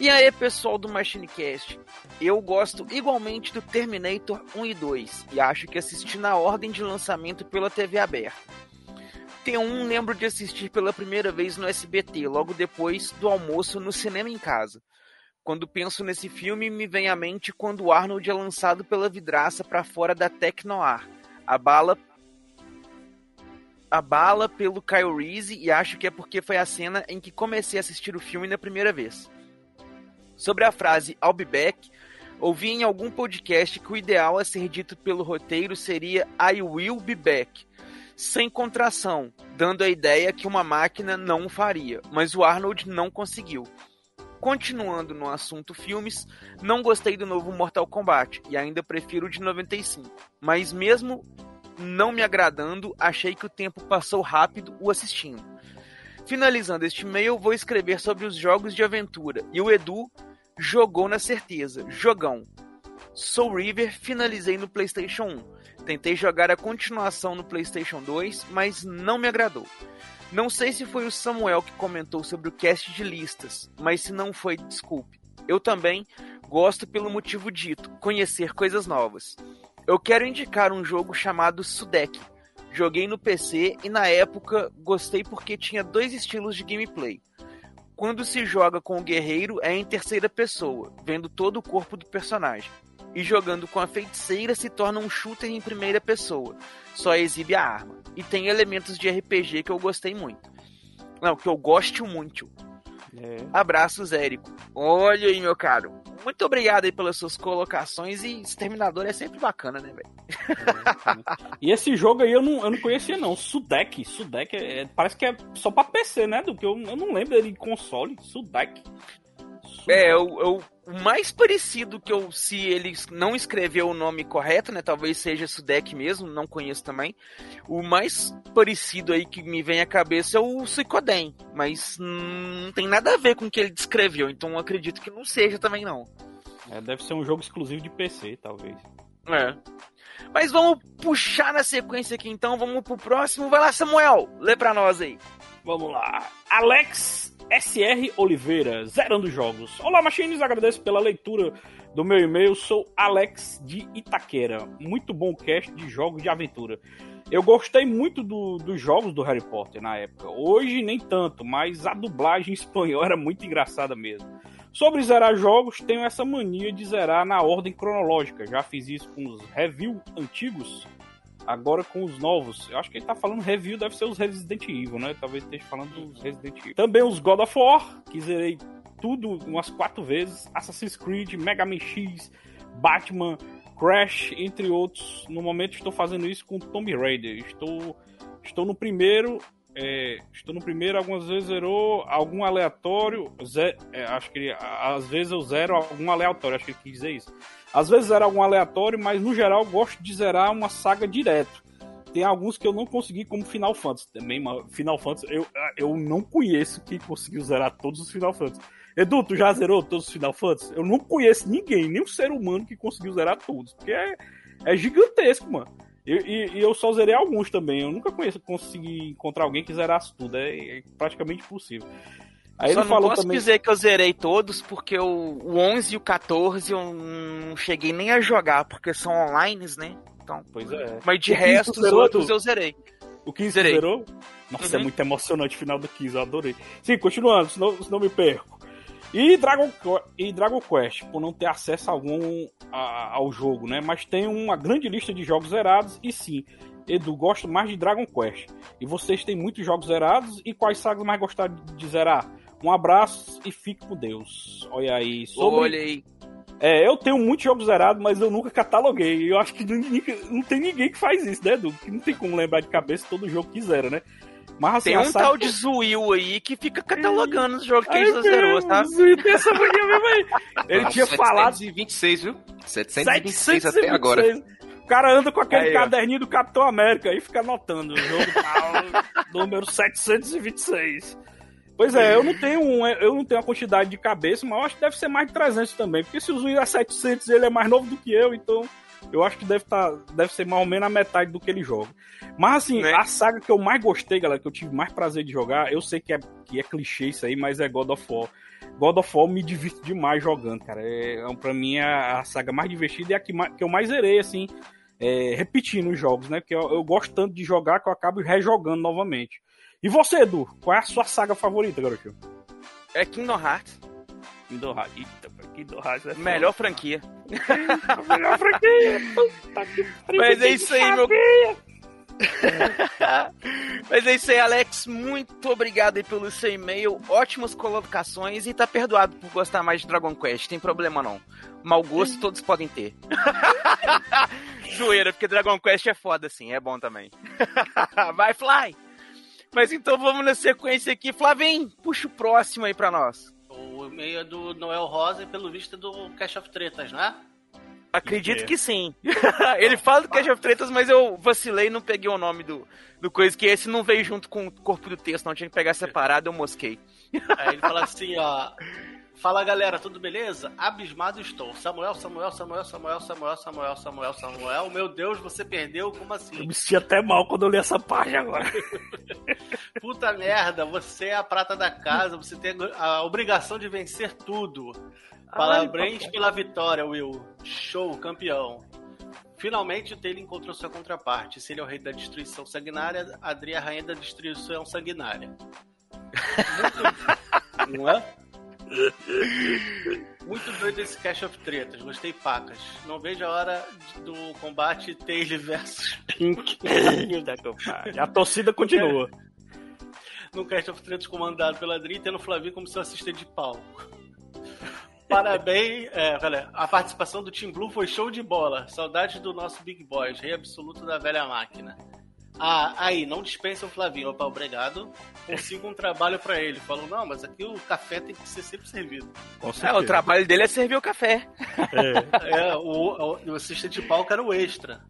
Speaker 6: E aí, pessoal do MachineCast, eu gosto igualmente do Terminator 1 e 2 e acho que assisti na ordem de lançamento pela TV aberta. T1 lembro de assistir pela primeira vez no SBT, logo depois do almoço no cinema em casa. Quando penso nesse filme, me vem à mente quando o Arnold é lançado pela vidraça para fora da Tecnoar. A bala a bala pelo Kyle Reese e acho que é porque foi a cena em que comecei a assistir o filme na primeira vez. Sobre a frase I'll be back, ouvi em algum podcast que o ideal a ser dito pelo roteiro seria I will be back, sem contração, dando a ideia que uma máquina não faria, mas o Arnold não conseguiu. Continuando no assunto filmes, não gostei do novo Mortal Kombat e ainda prefiro o de 95, mas mesmo não me agradando, achei que o tempo passou rápido o assistindo. Finalizando este e-mail, vou escrever sobre os jogos de aventura e o Edu jogou na certeza, jogão. Soul River finalizei no PlayStation 1. Tentei jogar a continuação no PlayStation 2, mas não me agradou. Não sei se foi o Samuel que comentou sobre o cast de listas, mas se não foi, desculpe. Eu também gosto pelo motivo dito, conhecer coisas novas. Eu quero indicar um jogo chamado Sudek. Joguei no PC e na época gostei porque tinha dois estilos de gameplay. Quando se joga com o guerreiro é em terceira pessoa, vendo todo o corpo do personagem. E jogando com a feiticeira se torna um shooter em primeira pessoa, só exibe a arma. E tem elementos de RPG que eu gostei muito. Não, que eu gosto muito. Abraços, Érico. Olha aí, meu caro. Muito obrigado aí pelas suas colocações e Exterminador é sempre bacana, né, velho?
Speaker 1: E esse jogo aí eu não, eu não conhecia, não. Sudek. Sudek é- é- parece que é só pra PC, né? Do que eu, eu não lembro dele console. Sudek.
Speaker 6: É, eu, eu- o mais parecido que eu, se ele não escreveu o nome correto, né? Talvez seja Sudek mesmo, não conheço também. O mais parecido aí que me vem à cabeça é o Suicoden, mas não tem nada a ver com o que ele descreveu, então eu acredito que não seja também não.
Speaker 1: É, deve ser um jogo exclusivo de PC, talvez.
Speaker 6: É. Mas vamos puxar na sequência aqui então, vamos pro próximo. Vai lá, Samuel, lê pra nós aí.
Speaker 1: Vamos lá. Alex SR Oliveira, zerando jogos. Olá, Machines, agradeço pela leitura do meu e-mail. Sou Alex de Itaquera. Muito bom cast de jogos de aventura. Eu gostei muito do- dos jogos do Harry Potter na época. Hoje nem tanto, mas a dublagem em (laughs) espanhol era muito engraçada mesmo. Sobre zerar jogos, tenho essa mania de zerar na ordem cronológica. Já fiz isso com os review antigos, agora com os novos. Eu acho que ele tá falando review, deve ser os Resident Evil, né? Talvez esteja falando dos Resident Evil. Também os God of War, que zerei tudo umas quatro vezes. Assassin's Creed, Mega Man X, Batman, Crash, entre outros. No momento estou fazendo isso com Tomb Raider. Estou, estou no primeiro. é, estou no primeiro, algumas vezes zerou algum aleatório. ze- é, acho que às vezes eu zero algum aleatório, acho que ele quis dizer isso. Às vezes zero algum aleatório, mas no geral gosto de zerar uma saga direto. Tem alguns que eu não consegui, como Final Fantasy. Também, mano, Final Fantasy, eu, eu não conheço quem conseguiu zerar todos os Final Fantasy. Edu, tu já zerou todos os Final Fantasy? Eu não conheço ninguém, nenhum ser humano que conseguiu zerar todos. Porque é, é gigantesco, mano. E, e- e eu só zerei alguns também. Eu nunca conheço, consegui encontrar alguém que zerasse tudo. É, é praticamente impossível. Aí
Speaker 6: Só
Speaker 1: ele
Speaker 6: não
Speaker 1: falou
Speaker 6: posso
Speaker 1: também.
Speaker 6: dizer que eu zerei todos, porque o, o 11 e o 14 eu não cheguei nem a jogar, porque são online, né? Então,
Speaker 1: Pois é.
Speaker 6: Mas de
Speaker 1: O 15
Speaker 6: resto,
Speaker 1: tu
Speaker 6: os outros
Speaker 1: Edu?
Speaker 6: eu zerei.
Speaker 1: O 15
Speaker 6: Zerei.
Speaker 1: zerou? Nossa, é
Speaker 6: Uhum.
Speaker 1: muito emocionante o final do 15, eu adorei. Sim, continuando, senão, senão me perco. E Dragon, e Dragon Quest, por não ter acesso algum a- ao jogo, né? Mas tem uma grande lista de jogos zerados e sim, Edu, gosto mais de Dragon Quest. E vocês têm muitos jogos zerados e quais sagas mais gostaram de zerar? Um abraço e fique com Deus. Olha aí. Sobre...
Speaker 6: Olha aí.
Speaker 1: É, eu tenho muitos jogos zerados, mas eu nunca cataloguei. Eu acho que não tem ninguém que faz isso, né, Edu? Que não tem como lembrar de cabeça todo jogo que zera, né? Mas assim,
Speaker 6: Tem
Speaker 1: a
Speaker 6: um tal de Zuil aí que fica catalogando os jogos que ele já zerou,
Speaker 1: meu,
Speaker 6: sabe?
Speaker 1: Zuil tem essa mania mesmo aí. Ele tinha falado
Speaker 13: 726, viu? 726 até
Speaker 1: 726.
Speaker 13: agora.
Speaker 1: O cara anda com aquele
Speaker 13: Aí, ó.
Speaker 1: caderninho do Capitão América e fica anotando o jogo tal, (laughs) número 726. Pois é, eu não tenho um, eu não tenho a quantidade de cabeça, mas eu acho que deve ser mais de 300 também, porque se o Zuil é 700, ele é mais novo do que eu, então eu acho que deve tá, deve ser mais ou menos a metade do que ele joga. Mas assim,
Speaker 6: Né?
Speaker 1: a saga que eu mais gostei, galera, que eu tive mais prazer de jogar, eu sei que é, que é clichê isso aí, mas é God of War. God of War me divirto demais jogando, cara. É, é, pra mim é a saga mais divertida e a que, mais- que eu mais zerei, assim, é, repetindo os jogos, né? Porque eu, eu gosto tanto de jogar que eu acabo rejogando novamente. E você, Edu, qual é a sua saga favorita, garotinho?
Speaker 6: É Kingdom Hearts.
Speaker 1: Kingdom Hearts. Eita, Kingdom Hearts é
Speaker 6: Melhor franquia. (laughs)
Speaker 1: melhor franquia. Puta que pariu,
Speaker 6: Mas é isso aí, meu. (laughs) Mas é isso aí, Alex. Muito obrigado aí pelo seu e-mail. Ótimas colocações e tá perdoado por gostar mais de Dragon Quest. Tem problema não. Mau gosto todos podem ter. (laughs) Zoeira, porque Dragon Quest é foda assim, é bom também. Vai, Fly! Mas então vamos na sequência aqui. Flavinho, puxa o próximo aí pra nós.
Speaker 14: O e-mail é do Noel Rosa e pelo visto é do Cash of Tretas, né?
Speaker 6: Acredito que sim. (laughs) Ele fala do Cash of Tretas, mas eu vacilei e não peguei o nome do, do coisa, que esse não veio junto com o corpo do texto, não tinha que pegar separado, eu mosquei.
Speaker 14: Aí ele fala assim, ó. (laughs)
Speaker 2: Fala galera, tudo beleza? Abismado estou. Samuel, Samuel, Samuel, Samuel, Samuel, Samuel, Samuel, Samuel. Meu Deus, você perdeu? Como
Speaker 1: Eu
Speaker 2: assim?
Speaker 1: me senti até mal quando eu li essa página agora. (laughs)
Speaker 2: Puta merda, você é a prata da casa, você tem a obrigação de vencer tudo. Parabéns pela vitória, Will. Show, campeão. Finalmente o Taylor encontrou sua contraparte. Se ele é o rei da destruição sanguinária, Adri é a rainha da destruição sanguinária. (laughs) Muito... Não é? Muito doido esse Cash of Tretas, gostei pacas. Não vejo a hora do combate Taylor versus Pink.
Speaker 1: A torcida continua.
Speaker 2: No Cast of Tretas comandado pela Adri, tendo o Flavinho como seu assistente de palco. Parabéns, é, olha, a participação do Team Blue foi show de bola. Saudades do nosso Big Boys, rei absoluto da velha máquina. Ah, aí, não dispensa o Flavinho. Opa, obrigado. Consigo um trabalho pra ele. Falou, não, mas aqui o café tem que ser sempre servido.
Speaker 6: É, o trabalho dele é servir o café. (laughs)
Speaker 2: É, o, o, o assistente de palco era o extra.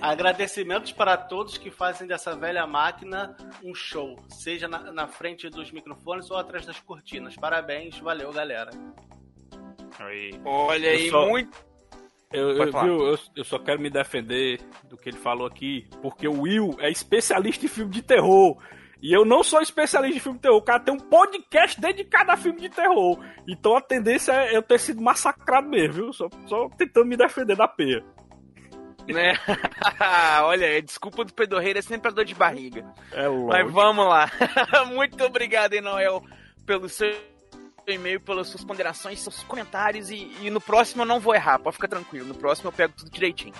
Speaker 2: Agradecimentos para todos que fazem dessa velha máquina um show, seja na, na frente dos microfones ou atrás das cortinas. Parabéns, valeu, galera.
Speaker 6: Olha
Speaker 1: Eu
Speaker 6: aí,
Speaker 1: só-
Speaker 6: muito.
Speaker 1: Eu, eu, viu, eu, eu só quero me defender do que ele falou aqui, porque o Will é especialista em filme de terror. E eu não sou especialista em filme de terror. O cara tem um podcast dedicado a filme de terror. Então a tendência é eu ter sido massacrado mesmo, viu? Só, só tentando me defender da peia.
Speaker 6: Né? (laughs) Olha, desculpa do pedorreiro é sempre a dor de barriga.
Speaker 1: É.
Speaker 6: Mas vamos lá. (laughs) Muito obrigado, Noel, pelo seu e-mail, pelas suas ponderações, seus comentários. E, e no próximo eu não vou errar, pode ficar tranquilo. No próximo eu pego tudo direitinho.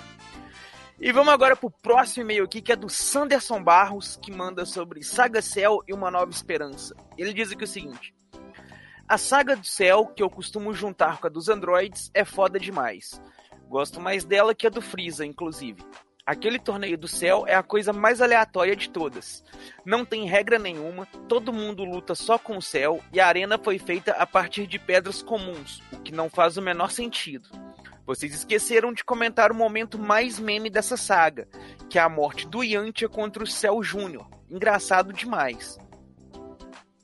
Speaker 6: E vamos agora pro próximo e-mail aqui, que é do Sanderson Barros, que manda sobre Saga Cell e Uma Nova Esperança. Ele diz aqui o seguinte: A saga do céu, que eu costumo juntar com a dos androides, é foda demais. Gosto mais dela que a do Freeza, inclusive. Aquele torneio do céu é a coisa mais aleatória de todas. Não tem regra nenhuma, todo mundo luta só com o céu e a arena foi feita a partir de pedras comuns, o que não faz o menor sentido. Vocês esqueceram de comentar o momento mais meme dessa saga, que é a morte do Yantia contra o Cell Júnior. Engraçado demais.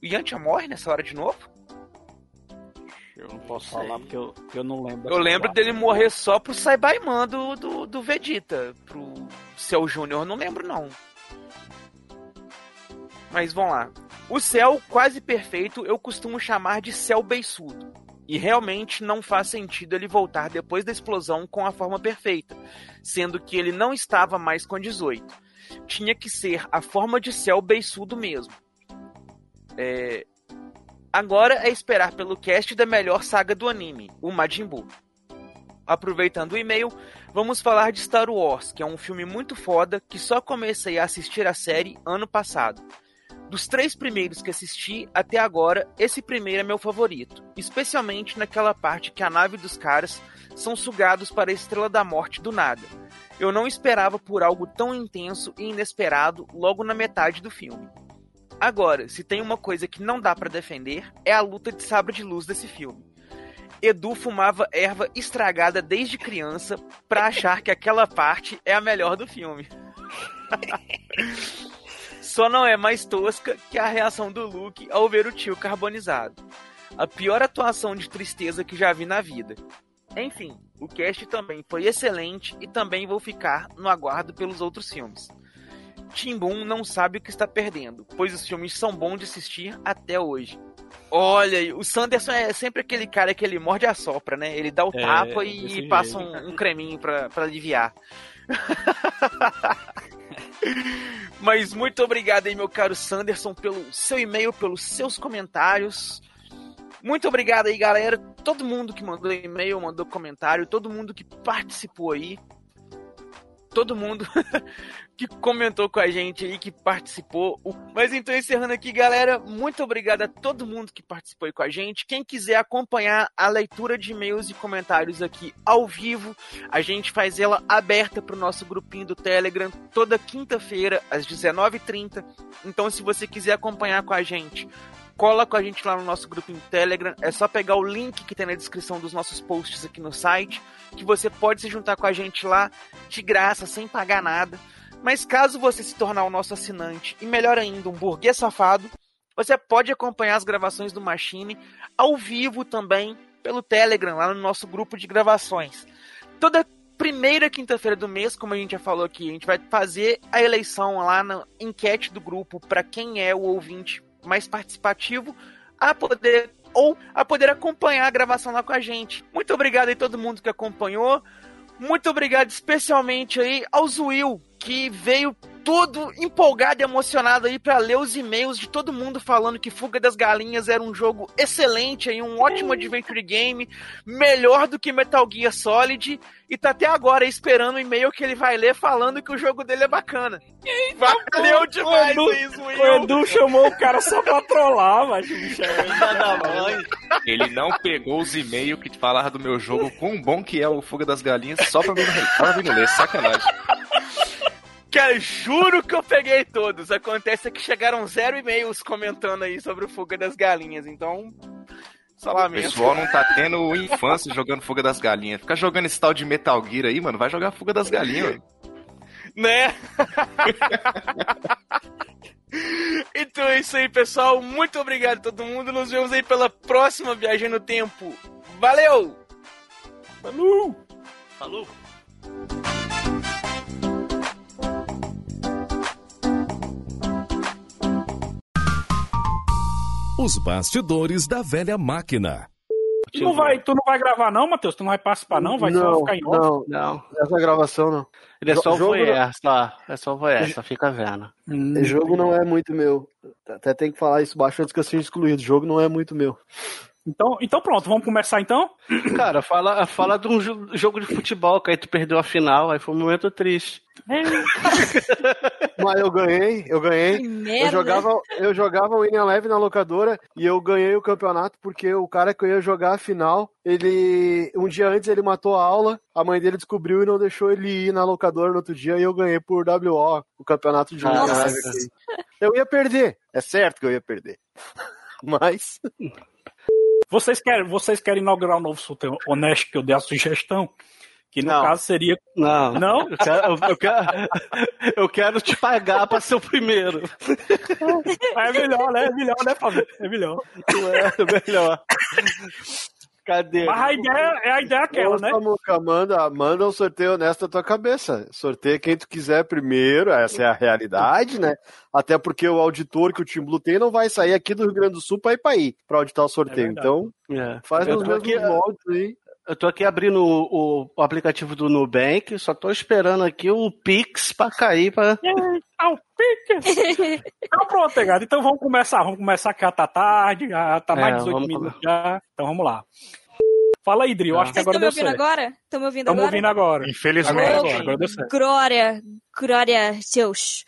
Speaker 6: O Yantia morre nessa hora de novo?
Speaker 1: Eu não posso falar porque eu, eu não lembro.
Speaker 6: Eu lembro dele morrer só pro Saibaiman do, do, do Vegeta. Pro Cell Júnior, não lembro não. Mas vamos lá. O céu quase perfeito eu costumo chamar de céu beiçudo. E realmente não faz sentido ele voltar depois da explosão com a forma perfeita, sendo que ele não estava mais com 18. Tinha que ser a forma de céu beiçudo mesmo. É... Agora é esperar pelo cast da melhor saga do anime, o Majin Buu. Aproveitando o e-mail, vamos falar de Star Wars, que é um filme muito foda que só comecei a assistir a série ano passado. Dos três primeiros que assisti até agora, esse primeiro é meu favorito, especialmente naquela parte que a nave dos caras são sugados para a Estrela da Morte do nada. Eu não esperava por algo tão intenso e inesperado logo na metade do filme. Agora, se tem uma coisa que não dá pra defender, é a luta de sabre de luz desse filme. Edu fumava erva estragada desde criança pra achar que aquela parte é a melhor do filme. (laughs) Só não é mais tosca que a reação do Luke ao ver o tio carbonizado. A pior atuação de tristeza que já vi na vida. Enfim, o cast também foi excelente e também vou ficar no aguardo pelos outros filmes. Tim Boom não sabe o que está perdendo, pois os filmes são bons de assistir até hoje. Olha, aí, o Sanderson é sempre aquele cara que ele morde a sopra, né? Ele dá o
Speaker 1: É,
Speaker 6: tapa
Speaker 1: desse
Speaker 6: e passa um, um creminho pra, pra aliviar. (laughs) Mas muito obrigado aí, meu caro Sanderson, pelo seu e-mail, pelos seus comentários. Muito obrigado aí, galera. Todo mundo que mandou e-mail, mandou comentário, todo mundo que participou aí. Todo mundo (laughs) que comentou com a gente aí, que participou. Mas então, encerrando aqui, galera, muito obrigado a todo mundo que participou aí com a gente. Quem quiser acompanhar a leitura de e-mails e comentários aqui ao vivo, a gente faz ela aberta para o nosso grupinho do Telegram toda quinta-feira, às 19h30. Então, se você quiser acompanhar com a gente, cola com a gente lá no nosso grupinho do Telegram. É só pegar o link que tem na descrição dos nossos posts aqui no site, que você pode se juntar com a gente lá de graça, sem pagar nada. Mas caso você se tornar o nosso assinante, e melhor ainda, um burguês safado, você pode acompanhar as gravações do Machine ao vivo também pelo Telegram, lá no nosso grupo de gravações. Toda primeira quinta-feira do mês, como a gente já falou aqui, a gente vai fazer a eleição lá na enquete do grupo para quem é o ouvinte mais participativo a poder ou a poder acompanhar a gravação lá com a gente. Muito obrigado aí todo mundo que acompanhou. Muito obrigado especialmente aí ao Will, que veio todo empolgado e emocionado aí para ler os e-mails de todo mundo falando que Fuga das Galinhas era um jogo excelente aí, um ótimo adventure game, melhor do que Metal Gear Solid, e tá até agora esperando o e-mail que ele vai ler falando que o jogo dele é bacana. Valeu demais
Speaker 1: o Edu,
Speaker 6: isso, Will.
Speaker 1: o Edu chamou o cara só pra trollar, mas o bicho é
Speaker 13: Ele não pegou os e-mails que falavam do meu jogo, quão bom que é o Fuga das Galinhas, só pra mim, só pra mim não ler, sacanagem.
Speaker 6: Cara, juro que eu peguei todos. Acontece que chegaram zero e-mails comentando aí sobre o Fuga das Galinhas, então. Só
Speaker 13: O
Speaker 6: lamento.
Speaker 13: pessoal não tá tendo infância jogando Fuga das Galinhas. Fica jogando esse tal de Metal Gear aí, mano, vai jogar Fuga das Galinhas.
Speaker 6: Né? (laughs) então é isso aí, pessoal. Muito obrigado a todo mundo. Nos vemos aí pela próxima viagem no tempo. Valeu!
Speaker 1: Falou!
Speaker 14: Falou!
Speaker 5: Os bastidores da velha máquina.
Speaker 1: Tu não, vai, tu não vai gravar não, Matheus? Tu não vai participar não? Vai só ficar em off?
Speaker 4: não,
Speaker 2: Não.
Speaker 4: Essa gravação não.
Speaker 2: Ele é só o só. É só o voyeur, só fica vendo.
Speaker 1: Hum,
Speaker 4: jogo não é muito meu. Até tem que falar isso baixo antes que eu seja excluído. O jogo não é muito meu.
Speaker 1: Então, então pronto, vamos começar então?
Speaker 2: Cara, fala, fala de um jo- jogo de futebol, que aí tu perdeu a final, aí foi um momento triste. (laughs)
Speaker 4: Mas eu ganhei, eu ganhei.
Speaker 3: Que
Speaker 4: Eu
Speaker 3: merda.
Speaker 4: jogava, eu jogava o Winning Leve na locadora e eu ganhei o campeonato porque o cara que eu ia jogar a final, ele um dia antes ele matou a aula, a mãe dele descobriu e não deixou ele ir na locadora no outro dia e eu ganhei por WO o campeonato de
Speaker 2: Nossa.
Speaker 4: Leve. Eu ia perder, é certo que eu ia perder. (laughs) Mas
Speaker 1: Vocês querem, vocês querem inaugurar um novo sorteio honesto que eu dei a sugestão? Que no
Speaker 2: Não.
Speaker 1: caso seria.
Speaker 2: Não.
Speaker 1: Não?
Speaker 2: Eu quero, eu- quero, eu quero te pagar pra ser o primeiro.
Speaker 1: É melhor, né? É melhor, né, Fábio? É melhor.
Speaker 2: É melhor. Cadê?
Speaker 1: Mas a ideia é a ideia é aquela,
Speaker 4: Ô,
Speaker 1: né?
Speaker 4: Samuca, manda, manda um sorteio honesto da tua cabeça. Sorteia quem tu quiser primeiro, essa é a realidade, né? Até porque o auditor que o Team Blue tem não vai sair aqui do Rio Grande do Sul pra ir pra aí, pra auditar o sorteio.
Speaker 1: verdade.
Speaker 4: então,
Speaker 2: É.
Speaker 4: faz
Speaker 2: Eu
Speaker 4: nos
Speaker 2: tô
Speaker 4: mesmos
Speaker 2: aqui-
Speaker 4: moldes aí.
Speaker 2: Eu tô aqui abrindo o, o aplicativo do Nubank, só tô esperando aqui o Pix pra cair pra. (laughs)
Speaker 1: Ao pique! (laughs) Então pronto, pegado. Então vamos começar. Vamos começar que já tá tarde, já tá mais
Speaker 2: É,
Speaker 1: de 18
Speaker 2: vamos
Speaker 1: minutos já. Então vamos lá. Fala aí, Dri, eu acho que
Speaker 3: Vocês
Speaker 1: agora
Speaker 3: estão me
Speaker 1: deu
Speaker 3: ouvindo
Speaker 1: certo.
Speaker 3: agora? Estão me ouvindo
Speaker 1: Estamos
Speaker 3: agora?
Speaker 1: ouvindo agora.
Speaker 7: Infelizmente.
Speaker 1: Agora, agora deu certo.
Speaker 3: Glória, glória, seus.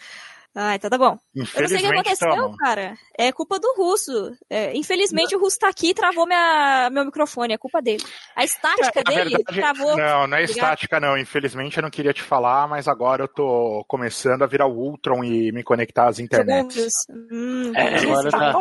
Speaker 3: Ah, então tá bom. Eu não sei o que aconteceu,
Speaker 7: tamo.
Speaker 3: cara. É culpa do russo. É, infelizmente o russo tá aqui e travou minha, meu microfone. É culpa dele. A estática
Speaker 7: Na
Speaker 3: dele
Speaker 7: verdade,
Speaker 3: travou.
Speaker 7: não, não é
Speaker 3: Obrigado.
Speaker 7: estática, não. Infelizmente eu não queria te falar, mas agora eu tô começando a virar o Ultron e me conectar às internets.
Speaker 3: Hum,
Speaker 2: É, agora tá.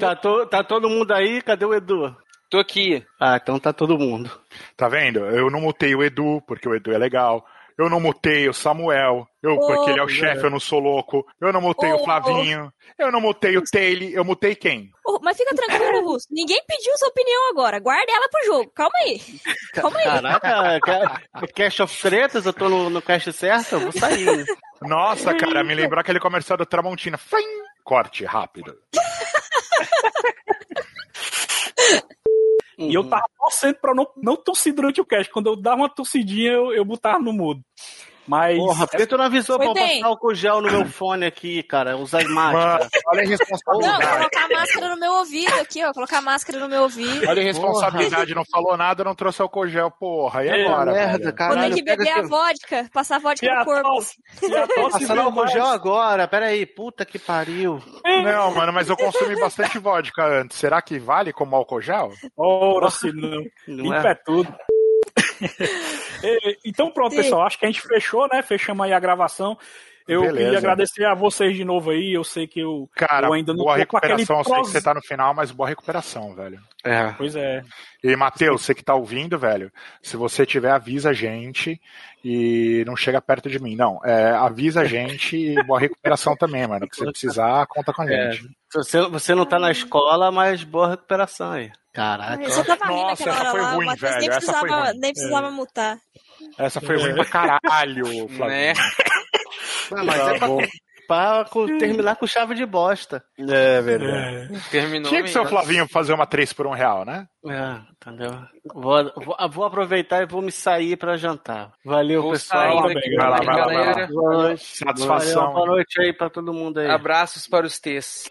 Speaker 2: Tá, to- tá todo mundo aí? Cadê o Edu?
Speaker 13: Tô aqui.
Speaker 2: Ah, então tá todo mundo.
Speaker 7: Tá vendo? Eu não mutei o Edu, porque o Edu é legal. Eu não mutei o Samuel, eu,
Speaker 3: Oh.
Speaker 7: porque ele é o chefe, eu não sou louco. Eu não mutei
Speaker 3: Oh.
Speaker 7: o Flavinho. Eu não mutei o Taylor. Eu mutei quem?
Speaker 3: Ô, Mas fica tranquilo, Russo. Ninguém pediu sua opinião agora. Guarda ela pro jogo. Calma aí. Calma aí.
Speaker 2: Caraca, ca- Cash of Tretas, eu tô no, no cash certo, eu vou sair.
Speaker 7: Nossa, cara, me lembrou aquele comercial do Tramontina. Flim! Corte rápido. (laughs)
Speaker 1: E eu tava torcendo pra não, não tossir durante o cast. Quando eu dava uma tossidinha, eu, eu botava no mudo. Mas.
Speaker 2: Porra, por que tu não avisou
Speaker 3: Foi
Speaker 2: pra eu
Speaker 3: bem.
Speaker 2: passar álcool gel no meu fone aqui, cara? Usar máscara.
Speaker 7: Mano, olha a
Speaker 3: Não,
Speaker 7: irresponsabilidade.
Speaker 3: colocar a máscara no meu ouvido aqui, ó. Colocar a máscara no meu ouvido.
Speaker 7: Olha a irresponsabilidade, não falou nada, não trouxe álcool gel, porra. E
Speaker 1: É,
Speaker 7: agora?
Speaker 2: merda,
Speaker 7: velho?
Speaker 2: cara.
Speaker 3: Vou ter
Speaker 2: Caralho,
Speaker 3: que beber a vodka, passar a vodka
Speaker 1: E
Speaker 3: no corpo.
Speaker 1: tosse, veio
Speaker 2: álcool gel agora, peraí. Puta que pariu.
Speaker 7: Não, mano, mas eu consumi bastante vodka antes. Será que vale como álcool gel?
Speaker 1: Ora, se não.
Speaker 2: Não
Speaker 1: Limpa
Speaker 2: é?
Speaker 1: é tudo. É, então pronto,
Speaker 3: Sim.
Speaker 1: pessoal. Acho que a gente fechou, né? Fechamos aí a gravação. Eu
Speaker 7: Beleza.
Speaker 1: queria agradecer a vocês de novo aí. Eu sei que eu,
Speaker 7: Cara,
Speaker 1: eu ainda não
Speaker 7: boa
Speaker 1: tô com aquele
Speaker 7: recuperação. Eu sei que você tá no final, mas boa recuperação, velho.
Speaker 2: É.
Speaker 1: Pois é.
Speaker 7: E, Matheus, você que tá ouvindo, velho, se você tiver, avisa a gente e não chega perto de mim. Não, é, avisa a gente e boa recuperação também, mano. Que você precisar, conta com a
Speaker 2: É,
Speaker 7: gente.
Speaker 2: você, você não tá na escola, mas boa recuperação aí. Caraca.
Speaker 3: Eu só tava rindo
Speaker 7: Nossa, essa foi
Speaker 3: lá,
Speaker 7: ruim,
Speaker 3: nem
Speaker 7: velho, essa foi ruim.
Speaker 3: nem precisava
Speaker 7: É.
Speaker 3: mutar.
Speaker 7: Essa foi ruim pra caralho, Flávio. (laughs)
Speaker 6: Né?
Speaker 2: Não, mas é pra, pra co- terminar com chave de bosta.
Speaker 4: É verdade.
Speaker 6: Terminou.
Speaker 7: Tinha que ser o. Flavinho fazer uma 3 por um real, né?
Speaker 2: É, entendeu? Vou, vou, vou aproveitar e vou me sair pra jantar. Valeu,
Speaker 6: Vou
Speaker 2: pessoal.
Speaker 6: sair daqui
Speaker 7: Vai lá,
Speaker 6: também,
Speaker 7: vai lá, vai lá.
Speaker 6: galera.
Speaker 2: Boa noite.
Speaker 7: Satisfação.
Speaker 2: Valeu, boa noite aí pra todo mundo aí.
Speaker 6: Abraços para os T's.